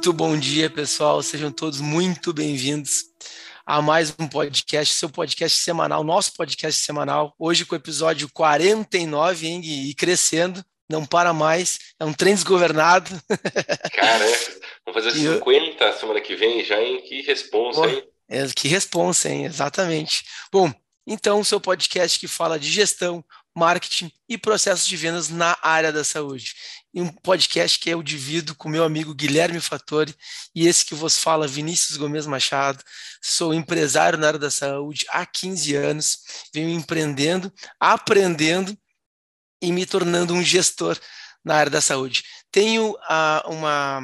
Muito bom dia, pessoal. Sejam todos muito bem-vindos a mais um podcast, seu podcast semanal, nosso podcast semanal. Hoje com o episódio 49, hein, e crescendo, não para mais. É um trem desgovernado. Cara, vamos fazer 50 eu... semana que vem já, hein? Que responsa, hein? É, que responsa, hein? Exatamente. Bom, então, seu podcast que fala de gestão, marketing e processos de vendas na área da saúde. E um podcast que eu divido com meu amigo Guilherme Fattori e esse que vos fala, Vinícius Gomes Machado. Sou empresário na área da saúde há 15 anos, venho empreendendo, aprendendo e me tornando um gestor na área da saúde. Tenho uh, uma,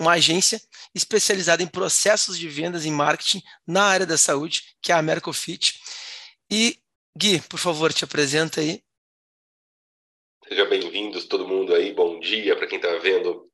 uma agência especializada em processos de vendas e marketing na área da saúde, que é a Mercofit. E Gui, por favor, te apresenta aí. Seja bem-vindos todo mundo aí, bom dia para quem está vendo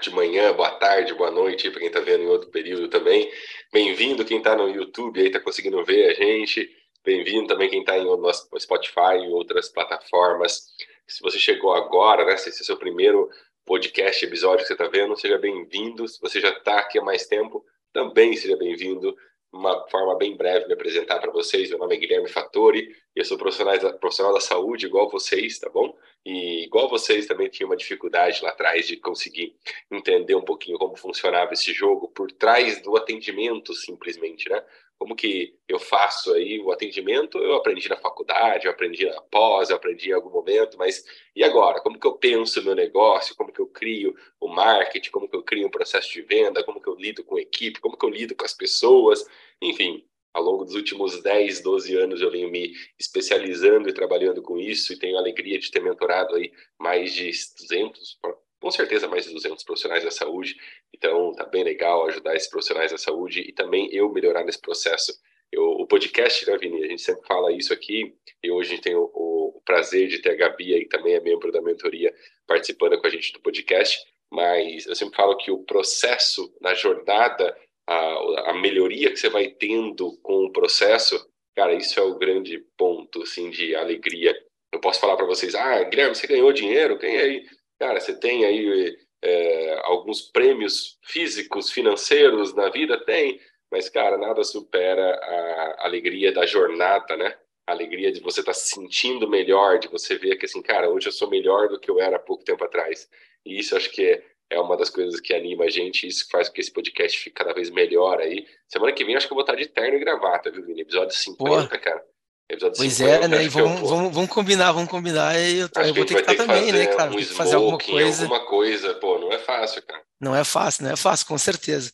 de manhã, boa tarde, boa noite para quem está vendo em outro período também. Bem-vindo quem está no YouTube aí, está conseguindo ver a gente. Bem-vindo também quem está em nosso Spotify e outras plataformas. Se você chegou agora, né, se esse é o seu primeiro podcast, episódio que você está vendo, seja bem-vindo. Se você já está aqui há mais tempo, também seja bem-vindo uma forma bem breve me apresentar para vocês. Meu nome é Guilherme Fattori, eu sou profissional, profissional da saúde igual vocês, tá bom? E igual vocês também tinha uma dificuldade lá atrás de conseguir entender um pouquinho como funcionava esse jogo por trás do atendimento, simplesmente, né? Como que eu faço aí o atendimento? Eu aprendi na faculdade, eu aprendi na pós, eu aprendi em algum momento, mas e agora? Como que eu penso no negócio? Como que eu crio o marketing? Como que eu crio um processo de venda? Como que eu lido com a equipe? Como que eu lido com as pessoas? Enfim, ao longo dos últimos 10, 12 anos eu venho me especializando e trabalhando com isso e tenho a alegria de ter mentorado aí mais de 200, com certeza mais de 200 profissionais da saúde. Então tá bem legal ajudar esses profissionais da saúde e também eu melhorar nesse processo. Eu, o podcast, né, Vini? A gente sempre fala isso aqui e hoje a gente tem o, o prazer de ter a Gabi aí, que também é membro da mentoria, participando com a gente do podcast. Mas eu sempre falo que o processo na jornada a, a melhoria que você vai tendo com o processo, cara, isso é o grande ponto, assim, de alegria. Eu posso falar para vocês, ah, Guilherme, você ganhou dinheiro, aí, cara, você tem aí é, alguns prêmios físicos, financeiros na vida, tem, mas, cara, nada supera a alegria da jornada, né? A alegria de você estar tá se sentindo melhor, de você ver que, assim, cara, hoje eu sou melhor do que eu era há pouco tempo atrás. E isso acho que é, é uma das coisas que anima a gente, isso faz com que esse podcast fique cada vez melhor aí. Semana que vem acho que eu vou estar de terno e gravata, viu, Vini? Episódio 50, Pô. cara. Episódio pois 50, é, né? E vamos, vamos, vamos combinar, vamos combinar. E eu, eu vou ter que estar também, né, cara? Um fazer alguma coisa. alguma coisa. Pô, não é fácil, cara. Não é fácil, não é fácil, com certeza.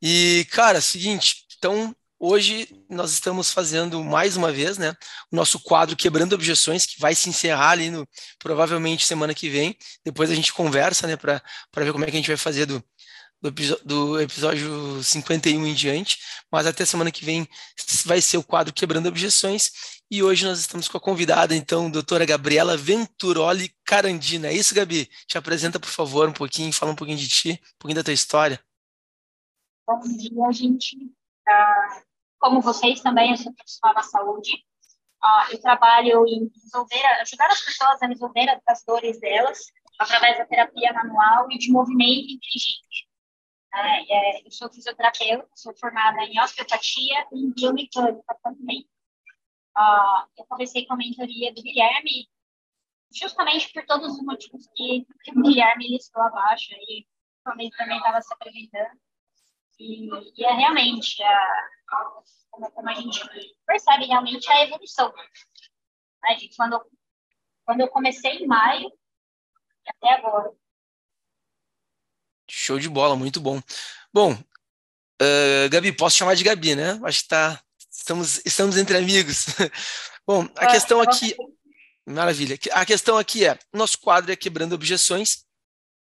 E, cara, seguinte, então Hoje nós estamos fazendo mais uma vez, né, o nosso quadro Quebrando Objeções, que vai se encerrar ali no provavelmente semana que vem. Depois a gente conversa, né, para ver como é que a gente vai fazer do, do, do, episódio 51 em diante. Mas até semana que vem vai ser o quadro Quebrando Objeções. E hoje nós estamos com a convidada, então, doutora Gabriela Venturoli Carandina. É isso, Gabi? Te apresenta, por favor, um pouquinho, fala um pouquinho de ti, um pouquinho da tua história. Bom dia, gente. Uh, como vocês também, eu sou profissional da saúde. Uh, eu trabalho em resolver, ajudar as pessoas a resolver as dores delas através da terapia manual e de movimento inteligente. Uh, é, eu sou fisioterapeuta, sou formada em osteopatia e biomecânica também. Uh, eu comecei com a mentoria do Guilherme justamente por todos os motivos que o Guilherme listou abaixo, e também estava se apresentando. E, e é realmente a, como, a gente percebe realmente a evolução. Né, gente? Quando, quando eu comecei em maio até agora. Show de bola, muito bom. Bom, uh, Gabi, posso chamar de Gabi, né? Acho que tá, estamos, estamos entre amigos. bom, a questão aqui. Maravilha. A questão aqui é: nosso quadro é quebrando objeções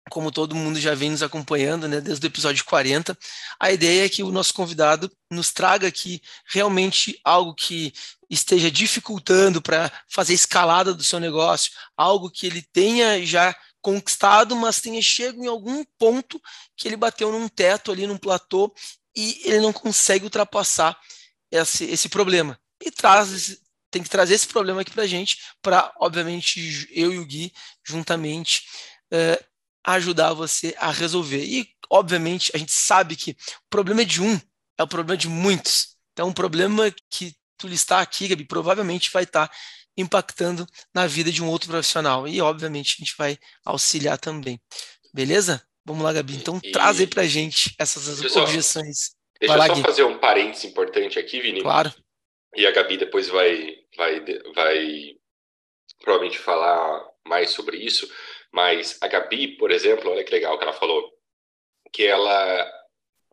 como todo mundo já vem nos acompanhando, né, desde o episódio 40, a ideia é que o nosso convidado nos traga aqui realmente algo que esteja dificultando para fazer escalada do seu negócio, algo que ele tenha já conquistado, mas tenha chegado em algum ponto que ele bateu num teto ali, num platô, e ele não consegue ultrapassar esse, esse problema. E traz tem que trazer esse problema aqui para a gente, para, obviamente, eu e o Gui, juntamente, uh, ajudar você a resolver. E obviamente, a gente sabe que o problema é de um é o problema de muitos. Então, um problema que tu listar aqui, Gabi, provavelmente vai estar impactando na vida de um outro profissional. E, obviamente, a gente vai auxiliar também. Beleza? Vamos lá, Gabi. Então, e... traz aí pra gente essas deixa objeções. deixa eu só Gui. fazer um parênteses importante aqui, Vini. Claro. E a Gabi depois vai, vai, vai provavelmente falar mais sobre isso. Mas a Gabi, por exemplo, olha que legal que ela falou, que ela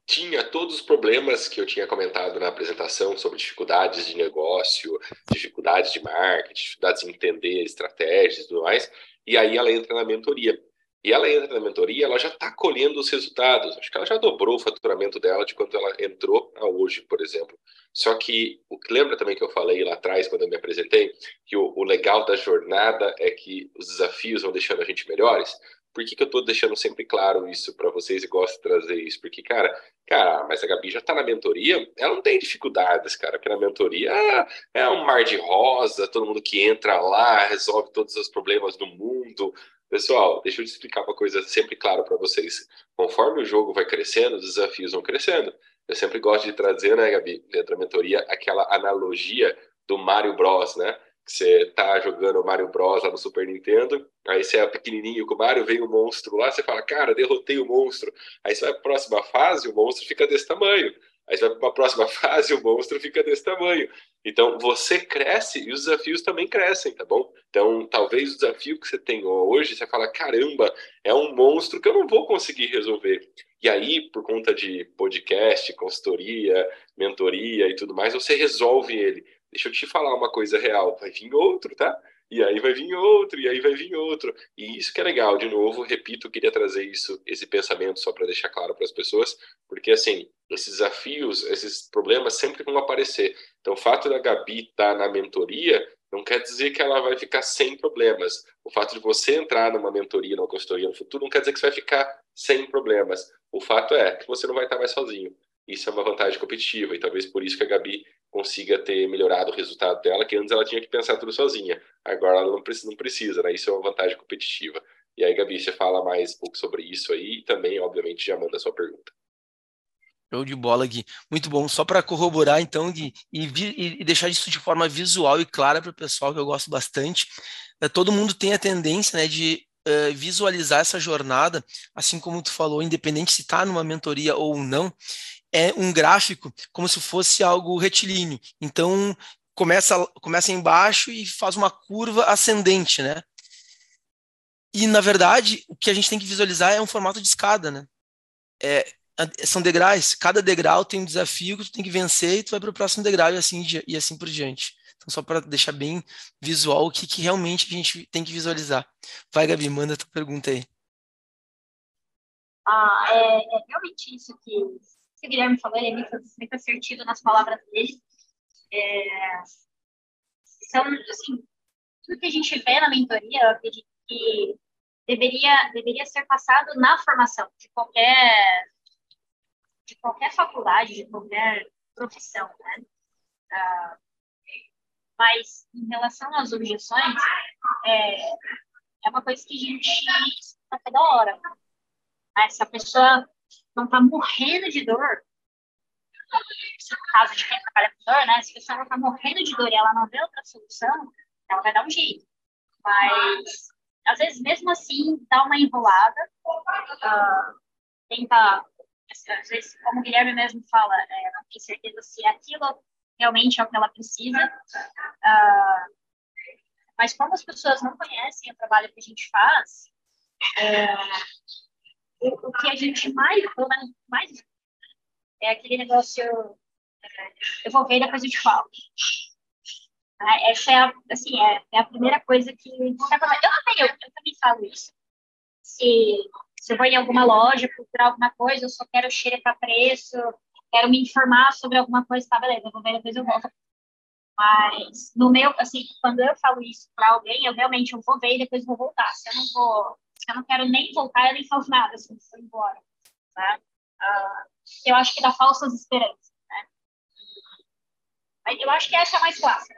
tinha todos os problemas que eu tinha comentado na apresentação sobre dificuldades de negócio, dificuldades de marketing, dificuldades de entender estratégias e tudo mais. E aí ela entra na mentoria. E ela entra na mentoria, ela já está colhendo os resultados. Acho que ela já dobrou o faturamento dela de quanto ela entrou a hoje, por exemplo. Só que lembra também que eu falei lá atrás, quando eu me apresentei, que o, o legal da jornada é que os desafios vão deixando a gente melhores? Por que, que eu estou deixando sempre claro isso para vocês e gosto de trazer isso? Porque, cara, cara, mas a Gabi já está na mentoria, ela não tem dificuldades, cara, porque na mentoria é um mar de rosa, todo mundo que entra lá resolve todos os problemas do mundo. Pessoal, deixa eu te explicar uma coisa sempre claro para vocês. Conforme o jogo vai crescendo, os desafios vão crescendo. Eu sempre gosto de trazer, né, Gabi, dentro da mentoria, aquela analogia do Mario Bros, né? Que você tá jogando Mario Bros lá no Super Nintendo, aí você é pequenininho com o Mario, vem o um monstro lá, você fala, cara, derrotei o monstro. Aí você vai para a próxima fase, o monstro fica desse tamanho. Aí você vai para a próxima fase, o monstro fica desse tamanho. Então você cresce e os desafios também crescem, tá bom? Então talvez o desafio que você tem hoje, você fala, caramba, é um monstro que eu não vou conseguir resolver. E aí, por conta de podcast, consultoria, mentoria e tudo mais, você resolve ele deixa eu te falar uma coisa real, vai vir outro, tá? E aí vai vir outro, e aí vai vir outro. E isso que é legal, de novo, repito, queria trazer isso, esse pensamento só para deixar claro para as pessoas, porque assim, esses desafios, esses problemas sempre vão aparecer. Então, o fato da Gabi estar tá na mentoria não quer dizer que ela vai ficar sem problemas. O fato de você entrar numa mentoria, numa consultoria no futuro, não quer dizer que você vai ficar sem problemas. O fato é que você não vai estar mais sozinho. Isso é uma vantagem competitiva e talvez por isso que a Gabi consiga ter melhorado o resultado dela, que antes ela tinha que pensar tudo sozinha. Agora ela não precisa, não precisa né? Isso é uma vantagem competitiva. E aí, Gabi, você fala mais um pouco sobre isso aí e também, obviamente, já manda a sua pergunta. Show de bola, Gui. Muito bom. Só para corroborar, então, Gui, e, e, deixar isso de forma visual e clara para o pessoal, que eu gosto bastante. É, todo mundo tem a tendência né, de uh, visualizar essa jornada, assim como tu falou, independente se está numa mentoria ou não é um gráfico como se fosse algo retilíneo. Então, começa, começa embaixo e faz uma curva ascendente, né? E, na verdade, o que a gente tem que visualizar é um formato de escada, né? É, são degraus, cada degrau tem um desafio que tu tem que vencer e tu vai para o próximo degrau e assim, e assim por diante. Então, só para deixar bem visual o que, que realmente a gente tem que visualizar. Vai, Gabi, manda a tua pergunta aí. Ah, é, é realmente isso que o Guilherme falou, ele é muito, muito assertivo nas palavras dele. É, são, assim, tudo que a gente vê na mentoria, eu acredito que deveria, deveria ser passado na formação de qualquer, de qualquer faculdade, de qualquer profissão, né? Ah, mas, em relação às objeções, é, é uma coisa que a gente está toda hora. Essa pessoa não está morrendo de dor, no caso de quem trabalha com dor, né? Se a pessoa está morrendo de dor e ela não vê outra solução, ela vai dar um jeito. Mas, às vezes, mesmo assim, dá uma enrolada, uh, tenta, às vezes, como o Guilherme mesmo fala, é, não tem certeza se aquilo realmente é o que ela precisa. Uh, mas como as pessoas não conhecem o trabalho que a gente faz, é, o, que a gente mais, pelo menos mais, é aquele negócio, é, eu vou ver e depois eu te falo. Ah, essa é a, assim, é, é a primeira coisa que eu também, eu, eu também falo isso. Se, se eu vou em alguma loja procurar alguma coisa, eu só quero para preço, quero me informar sobre alguma coisa, tá, beleza, eu vou ver depois eu volto. Mas no meu, assim, quando eu falo isso para alguém, eu realmente eu vou ver e depois vou voltar. Se eu não vou eu não quero nem voltar, eu nem falo nada, assim, foi embora. Né? Uh, eu acho que dá falsas esperanças. Né? Mas eu acho que essa é a mais clássica.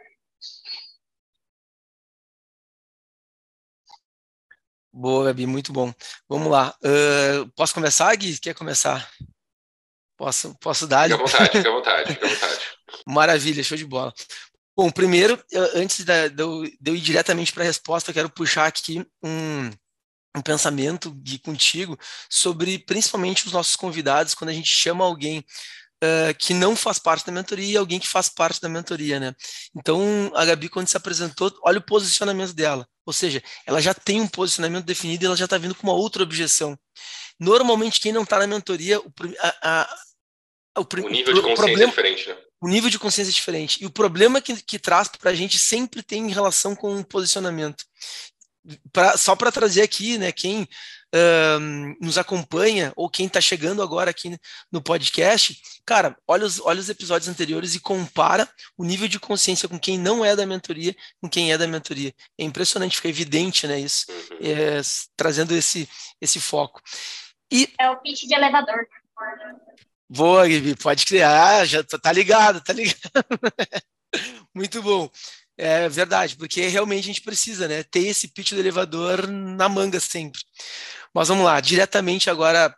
Boa, Gabi, muito bom. Vamos lá. Uh, posso começar, Gui? Quer começar? Posso, posso dar? Fica à vontade, fica à vontade, fica à vontade. Maravilha, show de bola. Bom, primeiro, eu, antes de, de, eu, de, eu, ir diretamente para a resposta, eu quero puxar aqui um, um pensamento, Gui, contigo, sobre principalmente os nossos convidados, quando a gente chama alguém uh, que não faz parte da mentoria e alguém que faz parte da mentoria, né? Então, a Gabi, quando se apresentou, olha o posicionamento dela. Ou seja, ela já tem um posicionamento definido e ela já está vindo com uma outra objeção. Normalmente, quem não está na mentoria, o, a, a, o, o nível de consciência problema, é diferente, né? O nível de consciência é diferente. E o problema que, que traz para a gente sempre tem em relação com o posicionamento. Pra, só para trazer aqui, né, quem uh, nos acompanha ou quem está chegando agora aqui no podcast, cara, olha os, olha os episódios anteriores e compara o nível de consciência com quem não é da mentoria com quem é da mentoria. É impressionante, fica evidente, né, isso, uhum. é, trazendo esse, esse foco. E, é o pitch de elevador. Boa, Gibi, pode criar, já tá ligado, tá ligado. Muito bom. É verdade, porque realmente a gente precisa, né, ter esse pitch do elevador na manga sempre. Mas vamos lá, diretamente agora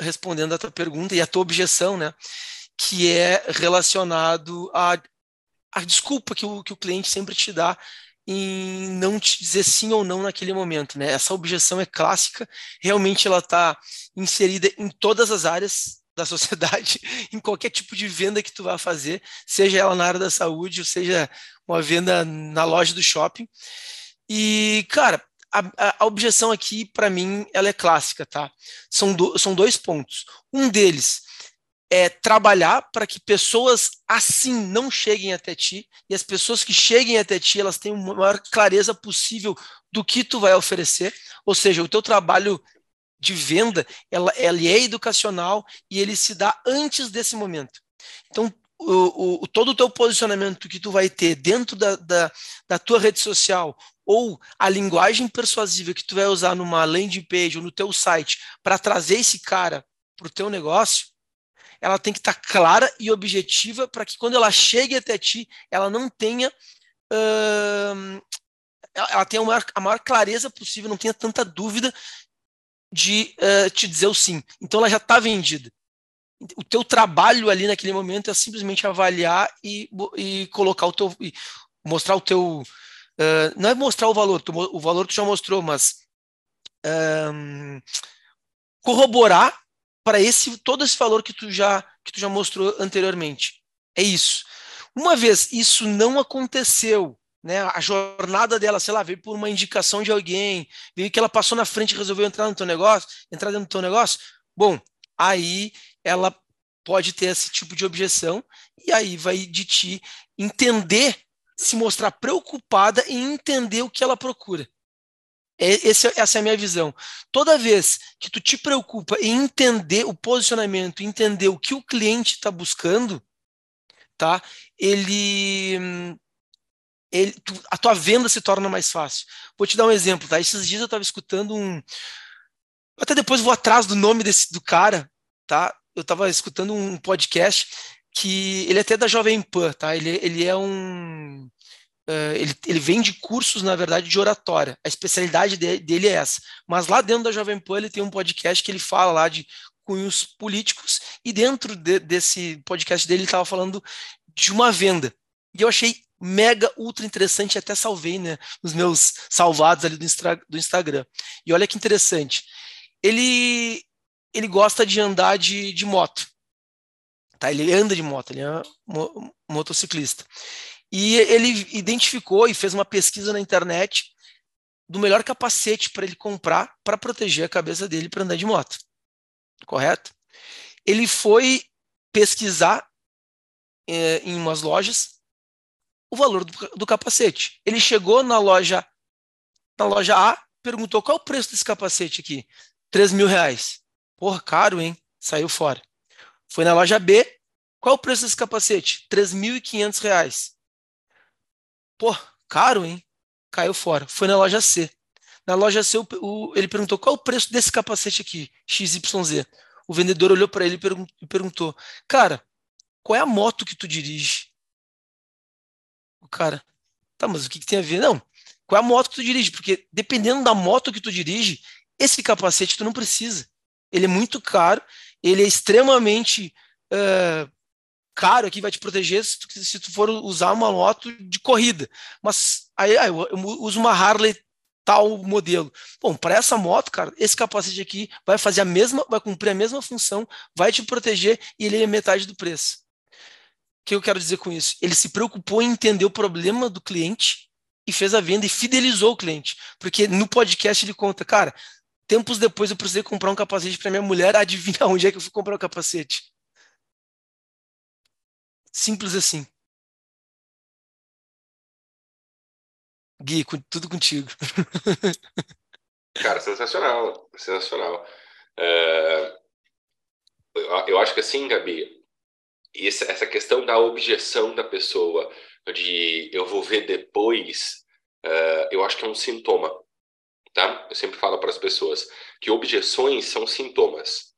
respondendo a tua pergunta e a tua objeção, né, que é relacionado à, à desculpa que o, que o cliente sempre te dá em não te dizer sim ou não naquele momento, né? Essa objeção é clássica, realmente ela está inserida em todas as áreas da sociedade, em qualquer tipo de venda que tu vá fazer, seja ela na área da saúde, ou seja uma venda na loja do shopping. E, cara, a, a objeção aqui, para mim, ela é clássica, tá? São, do, são dois pontos. Um deles é trabalhar para que pessoas assim não cheguem até ti, e as pessoas que cheguem até ti, elas tenham a maior clareza possível do que tu vai oferecer, ou seja, o teu trabalho de venda, ela, ele é educacional e ele se dá antes desse momento. Então, o, o, todo o teu posicionamento que tu vai ter dentro da, da, da tua rede social ou a linguagem persuasiva que tu vai usar numa landing page ou no teu site para trazer esse cara para o teu negócio, ela tem que estar tá clara e objetiva para que quando ela chegue até ti, ela não tenha ela tenha a maior, a maior, clareza possível, não tenha tanta dúvida de uh, te dizer o sim. Então ela já está vendida. O teu trabalho ali naquele momento é simplesmente avaliar e, e colocar o teu. mostrar o teu. Uh, não é mostrar o valor, tu, o valor tu já mostrou, mas um, corroborar para esse todo esse valor que tu já que tu já mostrou anteriormente. É isso. Uma vez isso não aconteceu, né, a jornada dela, sei lá, veio por uma indicação de alguém, veio que ela passou na frente e resolveu entrar no teu negócio, entrar dentro do teu negócio, bom, aí ela pode ter esse tipo de objeção e aí vai de ti entender, se mostrar preocupada em entender o que ela procura. É, esse, essa é a minha visão. Toda vez que tu te preocupa em entender o posicionamento, entender o que o cliente está buscando, tá? Ele ele, tu, a tua venda se torna mais fácil. Vou te dar um exemplo, tá? Esses dias eu estava escutando um. Até depois vou atrás do nome desse do cara, tá? Eu estava escutando um podcast que ele é até da Jovem Pan, tá? Ele, ele é um. Uh, ele, ele vende cursos, na verdade, de oratória. A especialidade de, dele é essa. Mas lá dentro da Jovem Pan ele tem um podcast que ele fala lá de cunhos políticos, e dentro de, desse podcast dele ele estava falando de uma venda. E eu achei mega ultra interessante, até salvei, né, nos meus salvados ali do, do Instagram. E olha que interessante. Ele ele gosta de andar de, de moto. Tá? Ele anda de moto, ele é mo motociclista. E ele identificou e fez uma pesquisa na internet do melhor capacete para ele comprar para proteger a cabeça dele para andar de moto. Correto? Ele foi pesquisar é, em umas lojas o valor do, do capacete. Ele chegou na loja na loja A, perguntou qual é o preço desse capacete aqui? 3 mil reais. Porra, caro, hein? Saiu fora. Foi na loja B, qual é o preço desse capacete? 3.500 reais. Pô, caro, hein? Caiu fora. Foi na loja C. Na loja C, o, o, ele perguntou qual é o preço desse capacete aqui, XYZ. O vendedor olhou para ele e perguntou: Cara, qual é a moto que tu dirige? O cara, tá, mas o que, que tem a ver? Não, Qual é a moto que tu dirige? Porque dependendo da moto que tu dirige, esse capacete tu não precisa. Ele é muito caro, ele é extremamente uh, caro aqui, vai te proteger se tu, se tu, for usar uma moto de corrida. Mas aí, eu, eu uso uma Harley tal modelo. Bom, para essa moto, cara, esse capacete aqui vai fazer a mesma, vai cumprir a mesma função, vai te proteger e ele é metade do preço. Que eu quero dizer com isso? Ele se preocupou em entender o problema do cliente e fez a venda e fidelizou o cliente. Porque no podcast ele conta, cara, tempos depois eu precisei comprar um capacete para minha mulher, adivinha onde é que eu fui comprar o capacete? Simples assim. Gui, tudo contigo. Cara, sensacional, sensacional. É, eu acho que assim, Gabi, essa questão da objeção da pessoa, de eu vou ver depois, é, eu acho que é um sintoma, tá? Eu sempre falo para as pessoas que objeções são sintomas.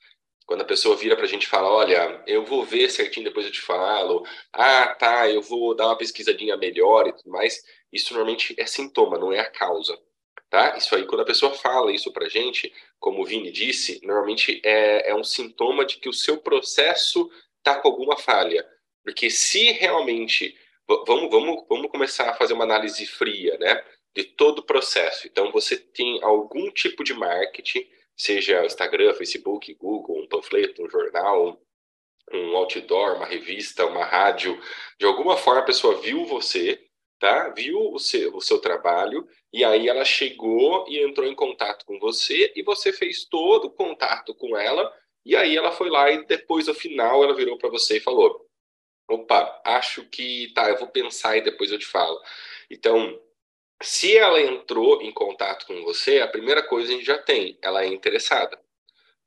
Quando a pessoa vira para a gente e fala, olha, eu vou ver certinho, depois eu te falo, ah, tá, eu vou dar uma pesquisadinha melhor e tudo mais, isso normalmente é sintoma, não é a causa. Tá? Isso aí, quando a pessoa fala isso para gente, como o Vini disse, normalmente é, é um sintoma de que o seu processo está com alguma falha. Porque se realmente. Vamos, vamos, vamos começar a fazer uma análise fria, né? De todo o processo. Então, você tem algum tipo de marketing seja Instagram, Facebook, Google, um panfleto, um jornal, um outdoor, uma revista, uma rádio, de alguma forma a pessoa viu você, tá? Viu o seu, o seu trabalho e aí ela chegou e entrou em contato com você e você fez todo o contato com ela e aí ela foi lá e depois no final ela virou para você e falou: "Opa, acho que tá, eu vou pensar e depois eu te falo". Então, se ela entrou em contato com você, a primeira coisa a gente já tem, ela é interessada.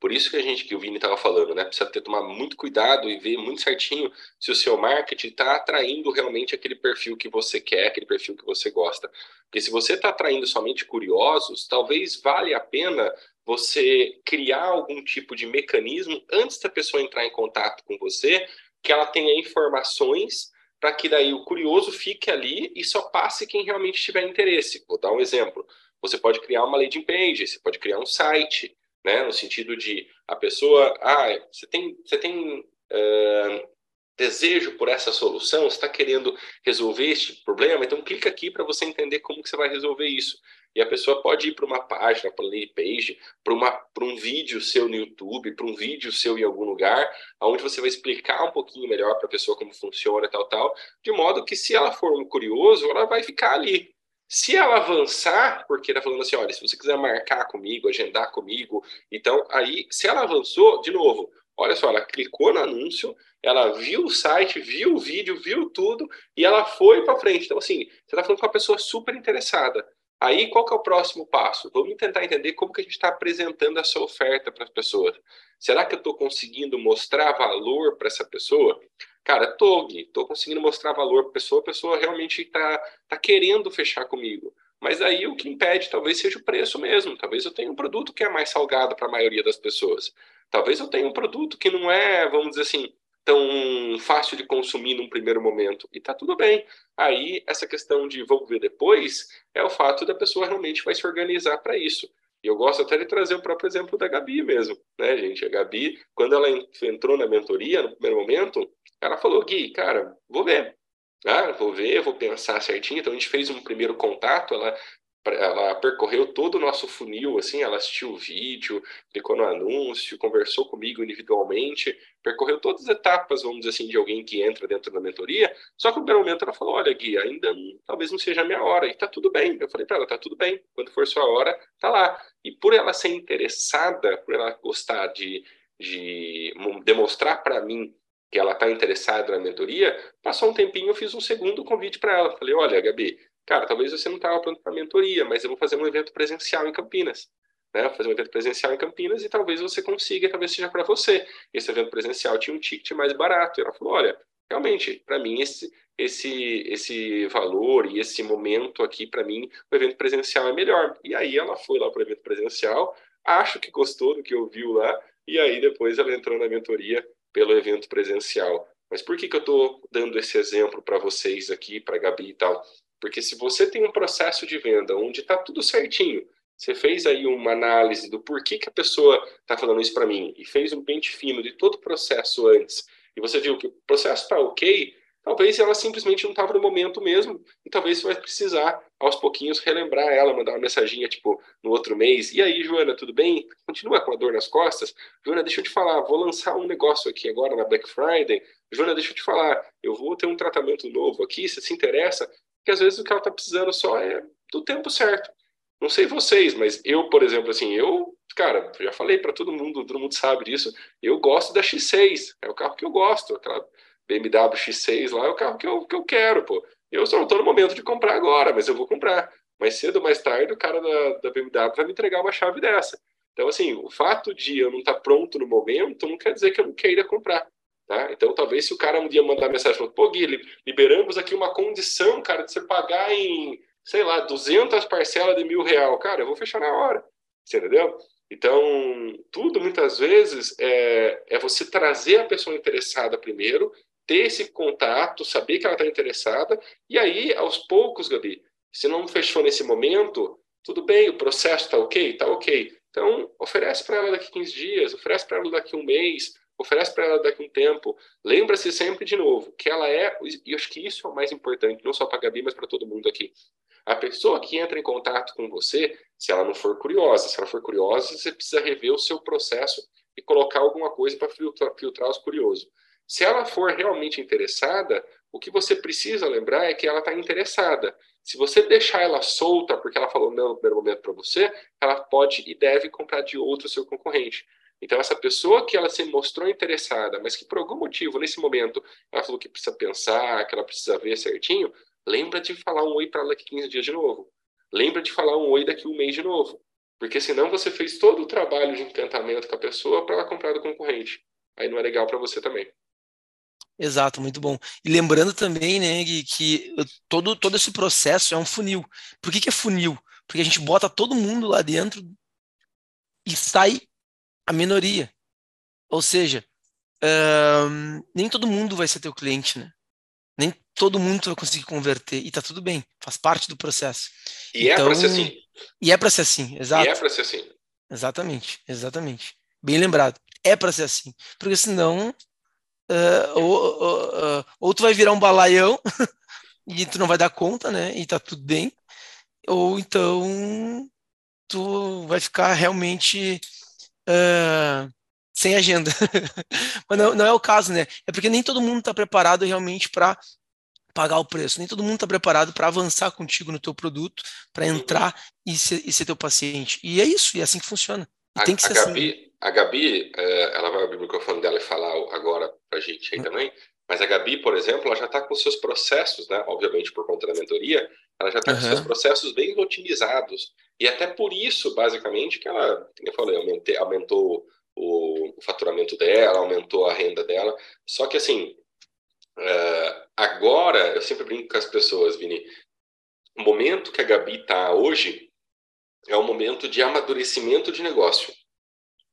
Por isso que a gente, que o Vini estava falando, né? Precisa ter tomar muito cuidado e ver muito certinho se o seu marketing está atraindo realmente aquele perfil que você quer, aquele perfil que você gosta. Porque se você está atraindo somente curiosos, talvez valha a pena você criar algum tipo de mecanismo antes da pessoa entrar em contato com você, que ela tenha informações para que daí o curioso fique ali e só passe quem realmente tiver interesse. Vou dar um exemplo. Você pode criar uma landing page, você pode criar um site, né? No sentido de a pessoa, ah, você tem, você tem uh, desejo por essa solução, você está querendo resolver este problema, então clica aqui para você entender como que você vai resolver isso. E a pessoa pode ir para uma página, para uma page, para um vídeo seu no YouTube, para um vídeo seu em algum lugar, onde você vai explicar um pouquinho melhor para a pessoa como funciona, tal, tal, de modo que se ela for um curioso, ela vai ficar ali. Se ela avançar, porque ela falando assim, olha, se você quiser marcar comigo, agendar comigo, então aí, se ela avançou, de novo, olha só, ela clicou no anúncio, ela viu o site, viu o vídeo, viu tudo e ela foi para frente. Então, assim, você está falando com uma pessoa super interessada. Aí, qual que é o próximo passo? Vamos tentar entender como que a gente está apresentando essa oferta para as pessoas. Será que eu estou conseguindo mostrar valor para essa pessoa? Cara, estou, estou conseguindo mostrar valor para a pessoa, a pessoa realmente está tá querendo fechar comigo. Mas aí o que impede talvez seja o preço mesmo. Talvez eu tenha um produto que é mais salgado para a maioria das pessoas. Talvez eu tenha um produto que não é, vamos dizer assim, tão fácil de consumir num primeiro momento. E tá tudo bem. Aí, essa questão de vou ver depois é o fato da pessoa realmente vai se organizar para isso. E eu gosto até de trazer o próprio exemplo da Gabi mesmo, né, gente? A Gabi, quando ela entrou na mentoria, no primeiro momento, ela falou, Gui, cara, vou ver. Ah, vou ver, vou pensar certinho. Então, a gente fez um primeiro contato, ela ela percorreu todo o nosso funil, assim, ela assistiu o vídeo, clicou no anúncio, conversou comigo individualmente, percorreu todas as etapas, vamos dizer assim, de alguém que entra dentro da mentoria, só que no primeiro momento ela falou, olha, Gui, ainda talvez não seja a minha hora, e tá tudo bem. Eu falei para ela, tá tudo bem, quando for sua hora, tá lá. E por ela ser interessada, por ela gostar de, de demonstrar para mim que ela está interessada na mentoria, passou um tempinho, eu fiz um segundo convite para ela. Falei, olha, Gabi, cara, talvez você não estava pronto para mentoria, mas eu vou fazer um evento presencial em Campinas. Né? Vou fazer um evento presencial em Campinas e talvez você consiga, talvez seja para você. Esse evento presencial tinha um ticket mais barato. E ela falou: olha, realmente, para mim, esse, esse, esse valor e esse momento aqui, para mim, o evento presencial é melhor. E aí ela foi lá para o evento presencial, acho que gostou do que ouviu lá, e aí depois ela entrou na mentoria pelo evento presencial. Mas por que, que eu estou dando esse exemplo para vocês aqui, para a Gabi e tal? Porque se você tem um processo de venda onde está tudo certinho, você fez aí uma análise do porquê que a pessoa está falando isso para mim e fez um pente fino de todo o processo antes, e você viu que o processo está ok, talvez ela simplesmente não estava no momento mesmo, e talvez você vai precisar, aos pouquinhos, relembrar ela, mandar uma mensaginha, tipo, no outro mês, e aí, Joana, tudo bem? Continua com a dor nas costas? Joana, deixa eu te falar, vou lançar um negócio aqui agora na Black Friday, Joana, deixa eu te falar, eu vou ter um tratamento novo aqui, você se interessa? Porque às vezes o que ela está precisando só é do tempo certo. Não sei vocês, mas eu, por exemplo, assim, eu, cara, já falei para todo mundo, todo mundo sabe disso, eu gosto da X6, é o carro que eu gosto, aquela BMW X6 lá é o carro que eu, que eu quero, pô. Eu só não estou no momento de comprar agora, mas eu vou comprar. Mais cedo ou mais tarde, o cara da, da BMW vai me entregar uma chave dessa. Então, assim, o fato de eu não estar tá pronto no momento não quer dizer que eu não queira comprar. Tá? Então, talvez se o cara um dia mandar mensagem falando, pô, Gui, liberamos aqui uma condição, cara, de você pagar em, sei lá, 200 parcelas de mil real. Cara, eu vou fechar na hora. Você entendeu? Então, tudo muitas vezes é, é você trazer a pessoa interessada primeiro, ter esse contato, saber que ela está interessada, e aí, aos poucos, Gabi, se não fechou nesse momento, tudo bem, o processo está ok? Está ok. Então, oferece para ela daqui 15 dias, oferece para ela daqui um mês, oferece para ela daqui um tempo. Lembra-se sempre de novo que ela é, e acho que isso é o mais importante, não só para a Gabi, mas para todo mundo aqui. A pessoa que entra em contato com você, se ela não for curiosa, se ela for curiosa, você precisa rever o seu processo e colocar alguma coisa para filtrar, filtrar os curiosos. Se ela for realmente interessada, o que você precisa lembrar é que ela está interessada. Se você deixar ela solta porque ela falou não no primeiro momento para você, ela pode e deve comprar de outro seu concorrente. Então, essa pessoa que ela se mostrou interessada, mas que por algum motivo, nesse momento, ela falou que precisa pensar, que ela precisa ver certinho, lembra de falar um oi para ela daqui 15 dias de novo. Lembra de falar um oi daqui um mês de novo. Porque senão você fez todo o trabalho de encantamento com a pessoa para ela comprar do concorrente. Aí não é legal para você também. Exato, muito bom. E lembrando também, né, Gui, que todo, todo esse processo é um funil. Por que, que é funil? Porque a gente bota todo mundo lá dentro e sai a minoria. Ou seja, nem todo mundo vai ser teu cliente, né? Nem todo mundo vai conseguir converter. E tá tudo bem, faz parte do processo. E então, é pra ser assim. E é pra ser assim, exato. E é pra ser assim. Exatamente, exatamente. Bem lembrado. É pra ser assim. Porque senão. Uh, ou, ou, uh, ou tu vai virar um balaião e tu não vai dar conta, né? E tá tudo bem. Ou então tu vai ficar realmente uh, sem agenda. Mas não, não, é o caso, né? É porque nem todo mundo está preparado realmente para pagar o preço. Nem todo mundo está preparado para avançar contigo no teu produto, para entrar e ser, e ser, teu paciente. E é isso, e é assim que funciona. E a, tem que ser a Gabi, assim. A Gabi, eh, ela vai abrir o microfone dela e falar agora para a gente aí hum. também. Mas a Gabi, por exemplo, ela já está com seus processos, né? Obviamente por conta da mentoria, ela já está uhum. com seus processos bem otimizados. E até por isso, basicamente, que ela, como eu falei, aumentou, aumentou o, o, faturamento dela, aumentou a renda dela. Só que, assim, uh, agora, eu sempre brinco com as pessoas, Vini, o momento que a Gabi está hoje é o momento de amadurecimento de negócio.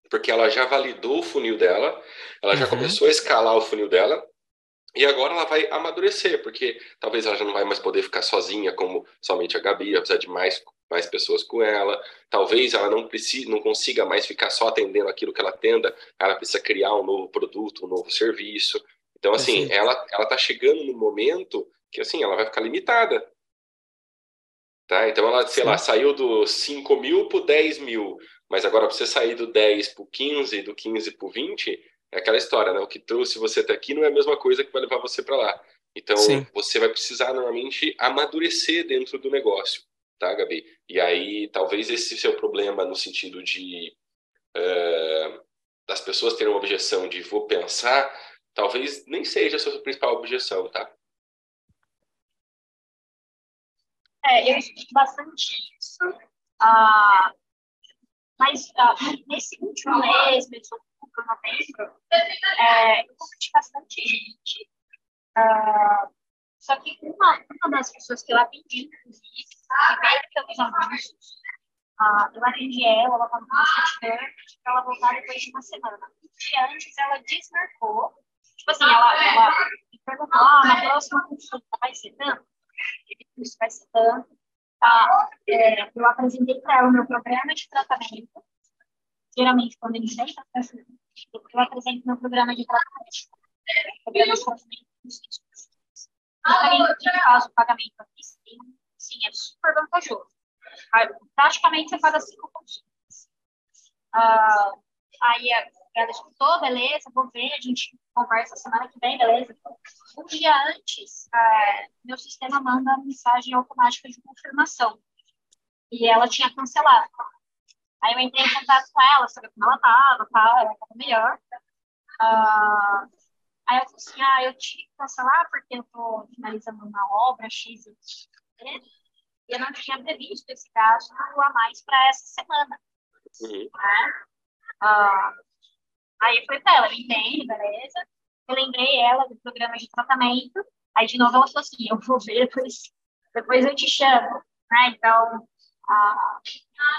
Porque ela já validou o funil dela, ela já uhum. começou a escalar o funil dela, e agora ela vai amadurecer, porque talvez ela já não vai mais poder ficar sozinha como somente a Gabi, ela precisa de mais, mais pessoas com ela. Talvez ela não precise, não consiga mais ficar só atendendo aquilo que ela atenda, ela precisa criar um novo produto, um novo serviço. Então, assim, ela ela está chegando no momento que assim ela vai ficar limitada. Tá? Então ela, sei Sim. lá, saiu do 5 mil para 10 mil, mas agora para você sair do 10 para 15, do 15 para 20, é aquela história, né? O que trouxe você até aqui não é a mesma coisa que vai levar você para lá. Então, Sim. você vai precisar normalmente amadurecer dentro do negócio, tá, Gabi? E aí, talvez esse seja o problema no sentido de uh, das pessoas terem uma objeção de vou pensar, talvez nem seja a sua principal objeção, tá? É, eu estudo bastante isso. Ah, mas ah, nesse último mês, mesmo, outubro, novembro, é, eu conheci bastante gente. Uh, só que uma, uma das pessoas que eu atendi, inclusive, que veio pelos anúncios, uh, eu atendi ela, ela estava bastante para ela voltar depois de uma semana. E antes ela desmarcou, tipo assim, ela, ela me perguntou, ah, na próxima consulta vai ser tanto? isso vai ser tanto. Tá? É, eu apresentei para ela o meu programa de tratamento. Geralmente, quando eles para eu apresento meu programa de tratamento. Programa de tratamento e faz o pagamento aqui, sim, é super vantajoso. Praticamente você paga cinco pontos. Ah, aí ela escutou, beleza, vou ver, a gente conversa semana que vem, beleza. Um dia antes, é, meu sistema manda mensagem automática de confirmação. E ela tinha cancelado. Aí eu entrei em contato com ela, saber como ela estava, tá, ela estava melhor. Uh, aí eu falei assim, ah, eu tive que cancelar porque eu estou finalizando uma obra X e eu não tinha previsto esse gasto a mais para essa semana. Uhum. Né? Uh, aí foi para ela, eu entendo, beleza eu lembrei ela do programa de tratamento, aí de novo ela falou assim, eu vou ver, depois, depois eu te chamo, né? Então, ah,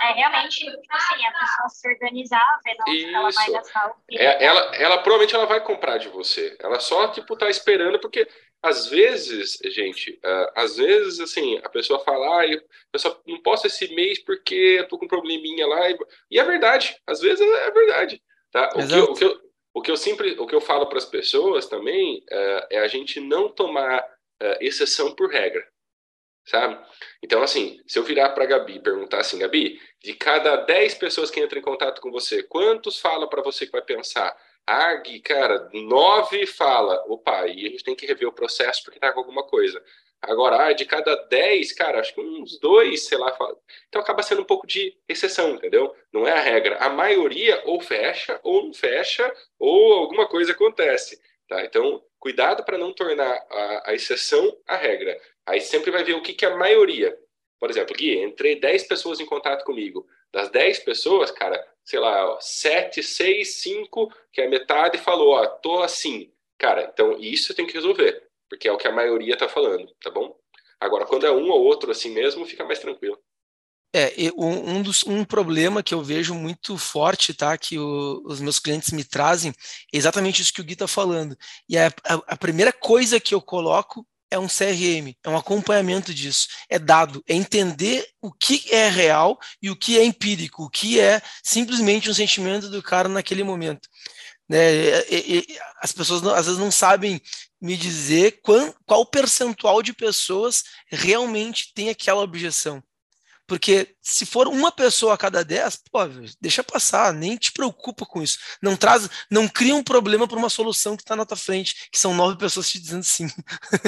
é realmente, tipo assim, a pessoa se organizar, ver onde ela vai gastar o quê. É, ela, ela provavelmente ela vai comprar de você. Ela só, tipo, tá esperando, porque às vezes, gente, uh, às vezes, assim, a pessoa fala, ah, eu, eu só não posso esse mês porque eu tô com um probleminha lá. E, e é verdade, às vezes é verdade. Tá? O, que eu, o, que eu, o que eu sempre, o que eu falo para as pessoas também uh, é a gente não tomar uh, exceção por regra, sabe? Então, assim, se eu virar para Gabi e perguntar assim, Gabi, de cada 10 pessoas que entram em contato com você, quantos fala para você que vai pensar? Ah, cara, nove fala, opa, e a gente tem que rever o processo porque tá com alguma coisa. Agora, ah, de cada 10, cara, acho que uns dois, sei lá. Então acaba sendo um pouco de exceção, entendeu? Não é a regra. A maioria ou fecha, ou não fecha, ou alguma coisa acontece. Tá? Então, cuidado para não tornar a, a, exceção a regra. Aí sempre vai ver o que, que a maioria. Por exemplo, Gui, entrei 10 pessoas em contato comigo. Das 10 pessoas, cara, sei lá, 7, 6, 5, que é metade, falou, ó, tô assim. Cara, então isso tem que resolver porque é o que a maioria está falando, tá bom? Agora, quando é um ou outro assim mesmo, fica mais tranquilo. É, um, um, dos, um problema que eu vejo muito forte, tá, que o, os meus clientes me trazem, é exatamente isso que o Gui está falando. E a, a, a primeira coisa que eu coloco é um CRM, é um acompanhamento disso, é dado, é entender o que é real e o que é empírico, o que é simplesmente um sentimento do cara naquele momento. Né? E, e, as pessoas não, às vezes não sabem me dizer qual, qual percentual de pessoas realmente tem aquela objeção. Porque se for uma pessoa a cada dez, pô, deixa passar, nem te preocupa com isso. Não traz, não cria um problema para uma solução que está na tua frente, que são nove pessoas te dizendo sim.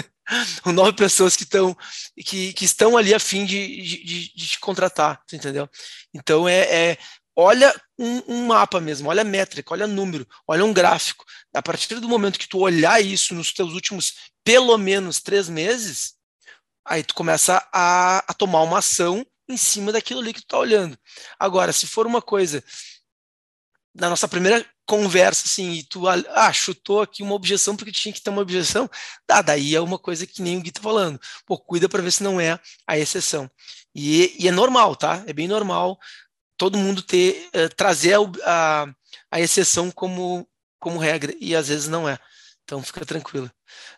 nove pessoas que estão que, que estão ali a fim de, de, de, te contratar, entendeu? Então é, é olha um, um, mapa mesmo, olha métrica, olha número, olha um gráfico. A partir do momento que tu olhar isso nos teus últimos pelo menos três meses, aí tu começa a, a tomar uma ação em cima daquilo ali que tu tá olhando. Agora, se for uma coisa na nossa primeira conversa, assim, e tu ah, chutou aqui uma objeção porque tinha que ter uma objeção, ah, daí é uma coisa que nem o Gui tá falando. Pô, cuida para ver se não é a exceção. E, e, é normal, tá? É bem normal todo mundo ter uh, trazer a, a, a, exceção como, como regra, e às vezes não é. Então fica tranquila.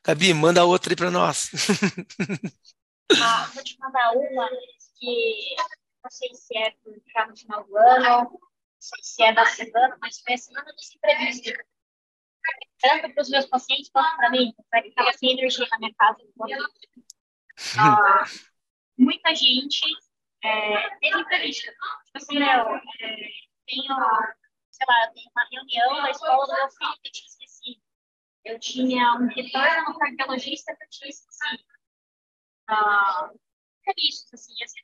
Gabi, manda outra aí para nós. ah, vou te mandar uma que não sei se é já no final do ano, não sei se é da semana, mas foi a semana dos imprevistos. Tanto para os meus pacientes quanto para mim, que estava sem energia na minha casa. Ah, muita gente é, teve imprevisto. Tipo assim, meu, é, tenho, sei lá, tenho uma reunião na escola do meu filho que eu tinha esquecido. Eu tinha um retorno no cardiologista que eu tinha esquecido. Ah, imprevistos, assim, assim.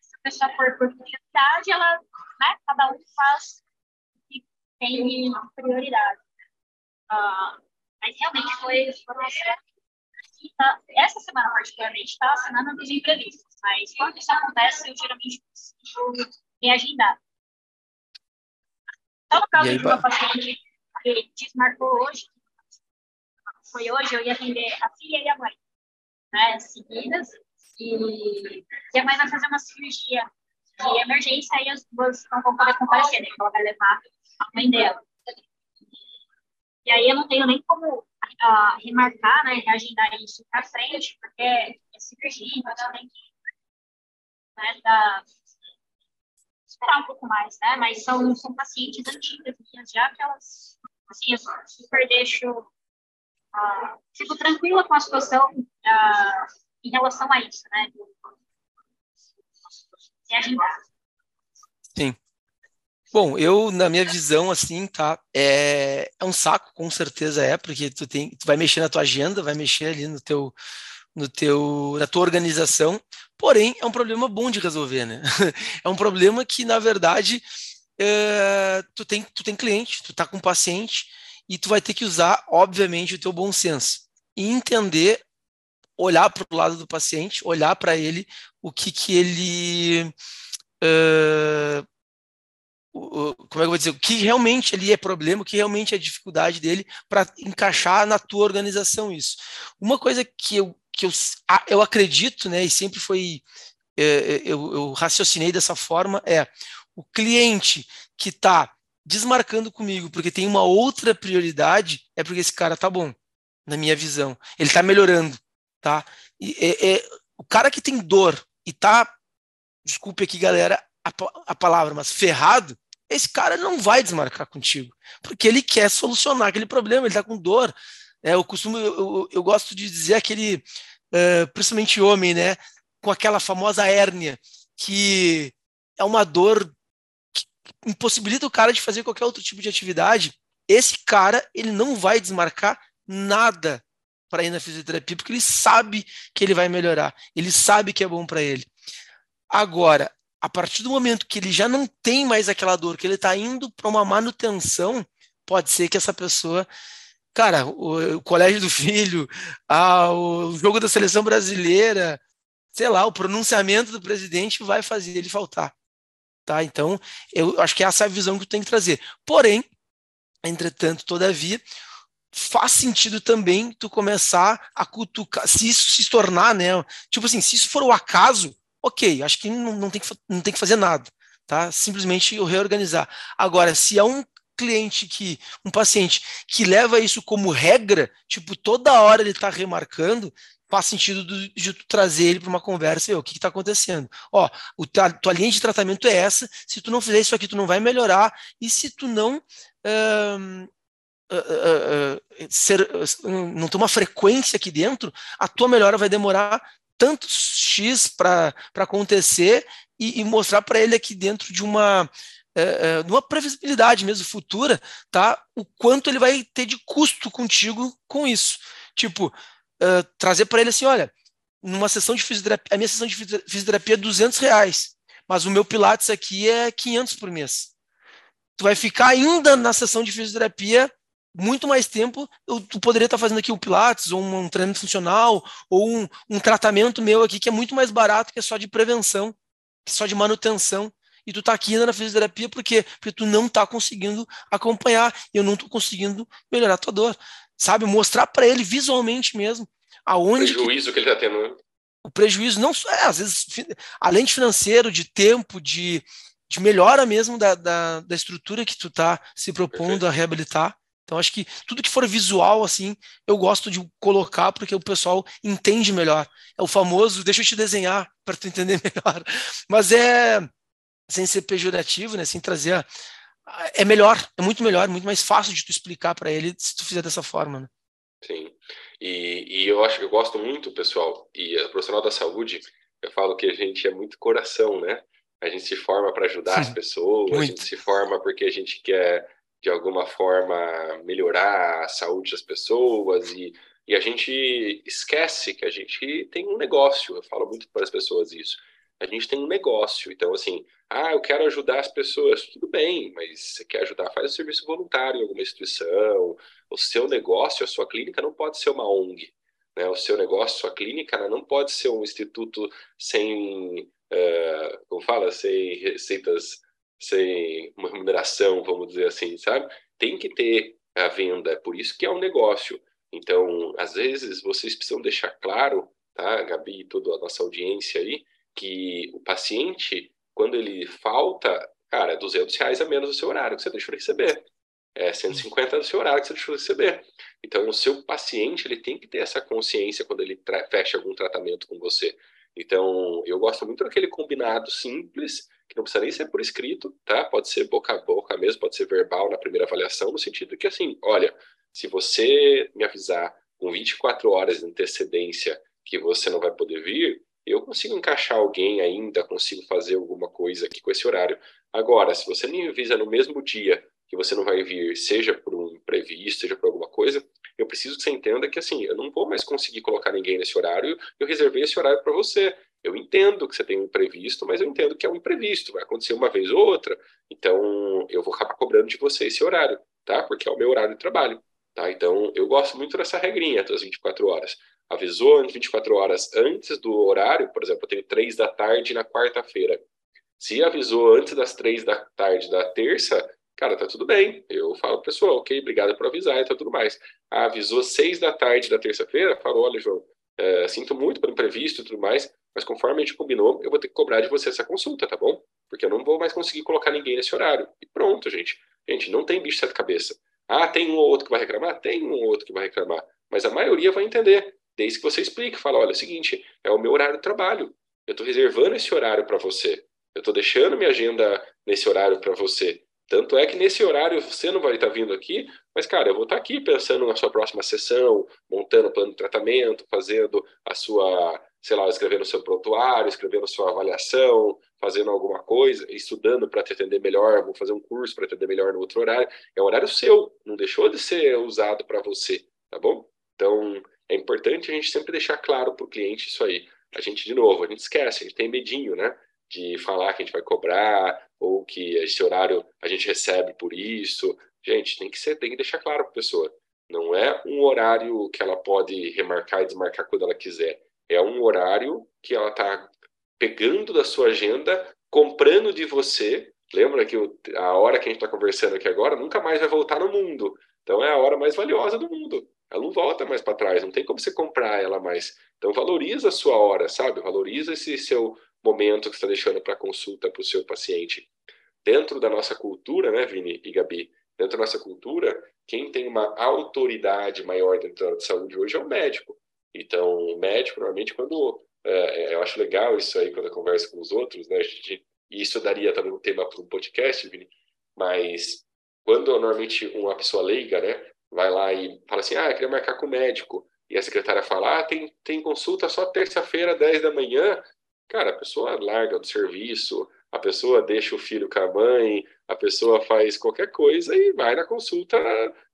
Se a pessoa for por prioridade, ela, né, cada um faz o que tem prioridade. Ah, mas realmente foi, uma tá, essa semana particularmente está a semana dos imprevistos, mas quando isso acontece, eu geralmente consigo reagendar. Então, no caso de uma paciente que desmarcou hoje, foi hoje, eu ia atender a filha e a mãe, né, seguidas, e, e a mãe vai fazer uma cirurgia de emergência e as duas não vão poder comparecer, né, ela vai levar a mãe dela. E aí eu não tenho nem como uh, remarcar, né, reagendar isso para frente, porque é cirurgia, então tem que né, dar, esperar um pouco mais, né? Mas são, são pacientes antigas já que elas, assim, eu super deixo, fico tranquila com a situação uh, em relação a isso, né? Reagendar. Sim. Bom, eu, na minha visão, assim, tá, é, é um saco, com certeza é, porque tu, tem, tu vai mexer na tua agenda, vai mexer ali no teu, no teu, na tua organização, porém, é um problema bom de resolver, né? É um problema que, na verdade, é, tu, tem, tu tem cliente, tu tá com paciente, e tu vai ter que usar, obviamente, o teu bom senso, e entender, olhar para o lado do paciente, olhar para ele, o que que ele... Uh, como é que eu vou dizer, o que realmente ali é problema, o que realmente é dificuldade dele para encaixar na tua organização isso. Uma coisa que eu, que eu, eu acredito, né, e sempre foi, é, é, eu, eu raciocinei dessa forma, é o cliente que está desmarcando comigo porque tem uma outra prioridade, é porque esse cara tá bom, na minha visão. Ele está melhorando, tá? E, é, é, o cara que tem dor e tá, desculpe aqui, galera, a, a palavra, mas ferrado, esse cara não vai desmarcar contigo, porque ele quer solucionar aquele problema, ele está com dor. É, eu costumo, eu, eu, gosto de dizer aquele, uh, principalmente homem, né, com aquela famosa hérnia, que é uma dor impossibilita o cara de fazer qualquer outro tipo de atividade. Esse cara, ele não vai desmarcar nada para ir na fisioterapia, porque ele sabe que ele vai melhorar, ele sabe que é bom para ele. Agora, a partir do momento que ele já não tem mais aquela dor, que ele está indo para uma manutenção, pode ser que essa pessoa, cara, o, o colégio do filho, a, o jogo da seleção brasileira, sei lá, o pronunciamento do presidente vai fazer ele faltar. Tá? Então, eu acho que essa é a visão que tu tem que trazer. Porém, entretanto, todavia, faz sentido também tu começar a cutucar, se isso se tornar, né? Tipo assim, se isso for o acaso, ok, acho que não, não, tem, que, não tem que fazer nada, tá? Simplesmente reorganizar. Agora, se é um cliente que, um paciente que leva isso como regra, tipo, toda hora ele está remarcando, faz sentido do, de tu trazer ele para uma conversa e o que está acontecendo? Ó, o, a tua linha de tratamento é essa, se tu não fizer isso aqui, tu não vai melhorar, e se tu não. Uh, uh, uh, ser, não ter uma frequência aqui dentro, a tua melhora vai demorar tantos X para acontecer e, e mostrar para ele aqui dentro de uma, é, é, de uma previsibilidade mesmo futura, tá? O quanto ele vai ter de custo contigo com isso. Tipo, uh, trazer para ele assim, olha, numa sessão de fisioterapia, a minha sessão de fisioterapia é 200 reais, mas o meu Pilates aqui é 500 por mês. Tu vai ficar ainda na sessão de fisioterapia muito mais tempo eu, tu poderia estar fazendo aqui o Pilates, ou um, um funcional, ou um, um, tratamento meu aqui que é muito mais barato, que é só de prevenção, que é só de manutenção. E tu tá aqui ainda na fisioterapia porque, porque tu não tá conseguindo acompanhar, eu não tô conseguindo melhorar tua dor. Sabe? Mostrar para ele visualmente mesmo aonde. O prejuízo que, que ele tá tendo. Né? O prejuízo não é, às vezes, além de financeiro, de tempo, de, de melhora mesmo da, da, da estrutura que tu tá se propondo Perfeito. a reabilitar. Então, acho que tudo que for visual, assim, eu gosto de colocar porque o pessoal entende melhor. É o famoso, deixa eu te desenhar para tu entender melhor. Mas é, sem ser pejorativo, né, sem trazer. A, é melhor, é muito melhor, muito mais fácil de tu explicar para ele se tu fizer dessa forma, né? Sim. E, e eu acho que eu gosto muito, pessoal, e a profissional da saúde, eu falo que a gente é muito coração, né? A gente se forma para ajudar as pessoas, muito. a gente se forma porque a gente quer de alguma forma melhorar a saúde das pessoas e, e a gente esquece que a gente tem um negócio. Eu falo muito para as pessoas isso. A gente tem um negócio, então assim, ah, eu quero ajudar as pessoas, tudo bem, mas você quer ajudar, faz um serviço voluntário em alguma instituição. O seu negócio, a sua clínica não pode ser uma ONG, né? O seu negócio, a sua clínica não pode ser um instituto sem, uh, como fala, sem receitas sem uma remuneração, vamos dizer assim, sabe? Tem que ter a venda, é por isso que é um negócio. Então, às vezes, vocês precisam deixar claro, tá, Gabi e toda a nossa audiência aí, que o paciente, quando ele falta, cara, é 200 reais a menos do seu horário que você deixou de receber. é 150 do seu horário que você deixou de receber. Então, o seu paciente ele tem que ter essa consciência quando ele fecha algum tratamento com você. Então, eu gosto muito daquele combinado simples, que não precisa nem ser por escrito, tá? Pode ser boca a boca mesmo, pode ser verbal na primeira avaliação, no sentido que, assim, olha, se você me avisar com 24 horas de antecedência que você não vai poder vir, eu consigo encaixar alguém ainda, consigo fazer alguma coisa aqui com esse horário. Agora, se você me avisa no mesmo dia que você não vai vir, seja por um imprevisto, seja por alguma coisa, eu preciso que você entenda que assim, eu não vou mais conseguir colocar ninguém nesse horário, eu reservei esse horário para você. Eu entendo que você tem um imprevisto, mas eu entendo que é um imprevisto, vai acontecer uma vez ou outra, então eu vou acabar cobrando de você esse horário, tá? Porque é o meu horário de trabalho, tá? Então eu gosto muito dessa regrinha das 24 horas. Avisou 24 horas antes do horário, por exemplo, eu tenho 3 da tarde na quarta-feira. Se avisou antes das 3 da tarde da terça, cara, tá tudo bem. Eu falo, pessoal, ok, obrigado por avisar e tá tudo mais. Ah, avisou seis da tarde da terça-feira, falou, olha, João, é, sinto muito pelo imprevisto e tudo mais, mas conforme a gente combinou, eu vou ter que cobrar de você essa consulta, tá bom? Porque eu não vou mais conseguir colocar ninguém nesse horário. E pronto, gente. Gente, não tem bicho de cabeça. Ah, tem um ou outro que vai reclamar? Tem um ou outro que vai reclamar. Mas a maioria vai entender. Desde que você explique, fala, olha, é o seguinte, é o meu horário de trabalho. Eu estou reservando esse horário para você. Eu estou deixando minha agenda nesse horário para você. Tanto é que nesse horário você não vai estar vindo aqui, mas, cara, eu vou estar aqui pensando na sua próxima sessão, montando o plano de tratamento, fazendo a sua, sei lá, escrevendo o seu prontuário, escrevendo a sua avaliação, fazendo alguma coisa, estudando para te atender melhor, vou fazer um curso para atender melhor no outro horário. É um horário seu, não deixou de ser usado para você, tá bom? Então, é importante a gente sempre deixar claro para o cliente isso aí. A gente, de novo, a gente esquece, a gente tem medinho, né? De falar que a gente vai cobrar, ou que esse horário a gente recebe por isso. Gente, tem que ser, tem que deixar claro para a pessoa. Não é um horário que ela pode remarcar e desmarcar quando ela quiser. É um horário que ela está pegando da sua agenda, comprando de você. Lembra que a hora que a gente está conversando aqui agora nunca mais vai voltar no mundo. Então é a hora mais valiosa do mundo. Ela não volta mais para trás, não tem como você comprar ela mais. Então valoriza a sua hora, sabe? Valoriza esse seu momento que está deixando para consulta para o seu paciente. Dentro da nossa cultura, né, Vini e Gabi? Dentro da nossa cultura, quem tem uma autoridade maior dentro da saúde hoje é o médico. Então, o médico, normalmente, quando. É, é, eu acho legal isso aí quando eu converso com os outros, né? E isso daria também um tema para um podcast, Vini, mas quando normalmente uma pessoa leiga, né, vai lá e fala assim: ah, eu queria marcar com o médico, e a secretária fala: ah, tem, tem consulta só terça-feira, 10 da manhã, Cara, a pessoa larga do serviço, a pessoa deixa o filho com a mãe, a pessoa faz qualquer coisa e vai na consulta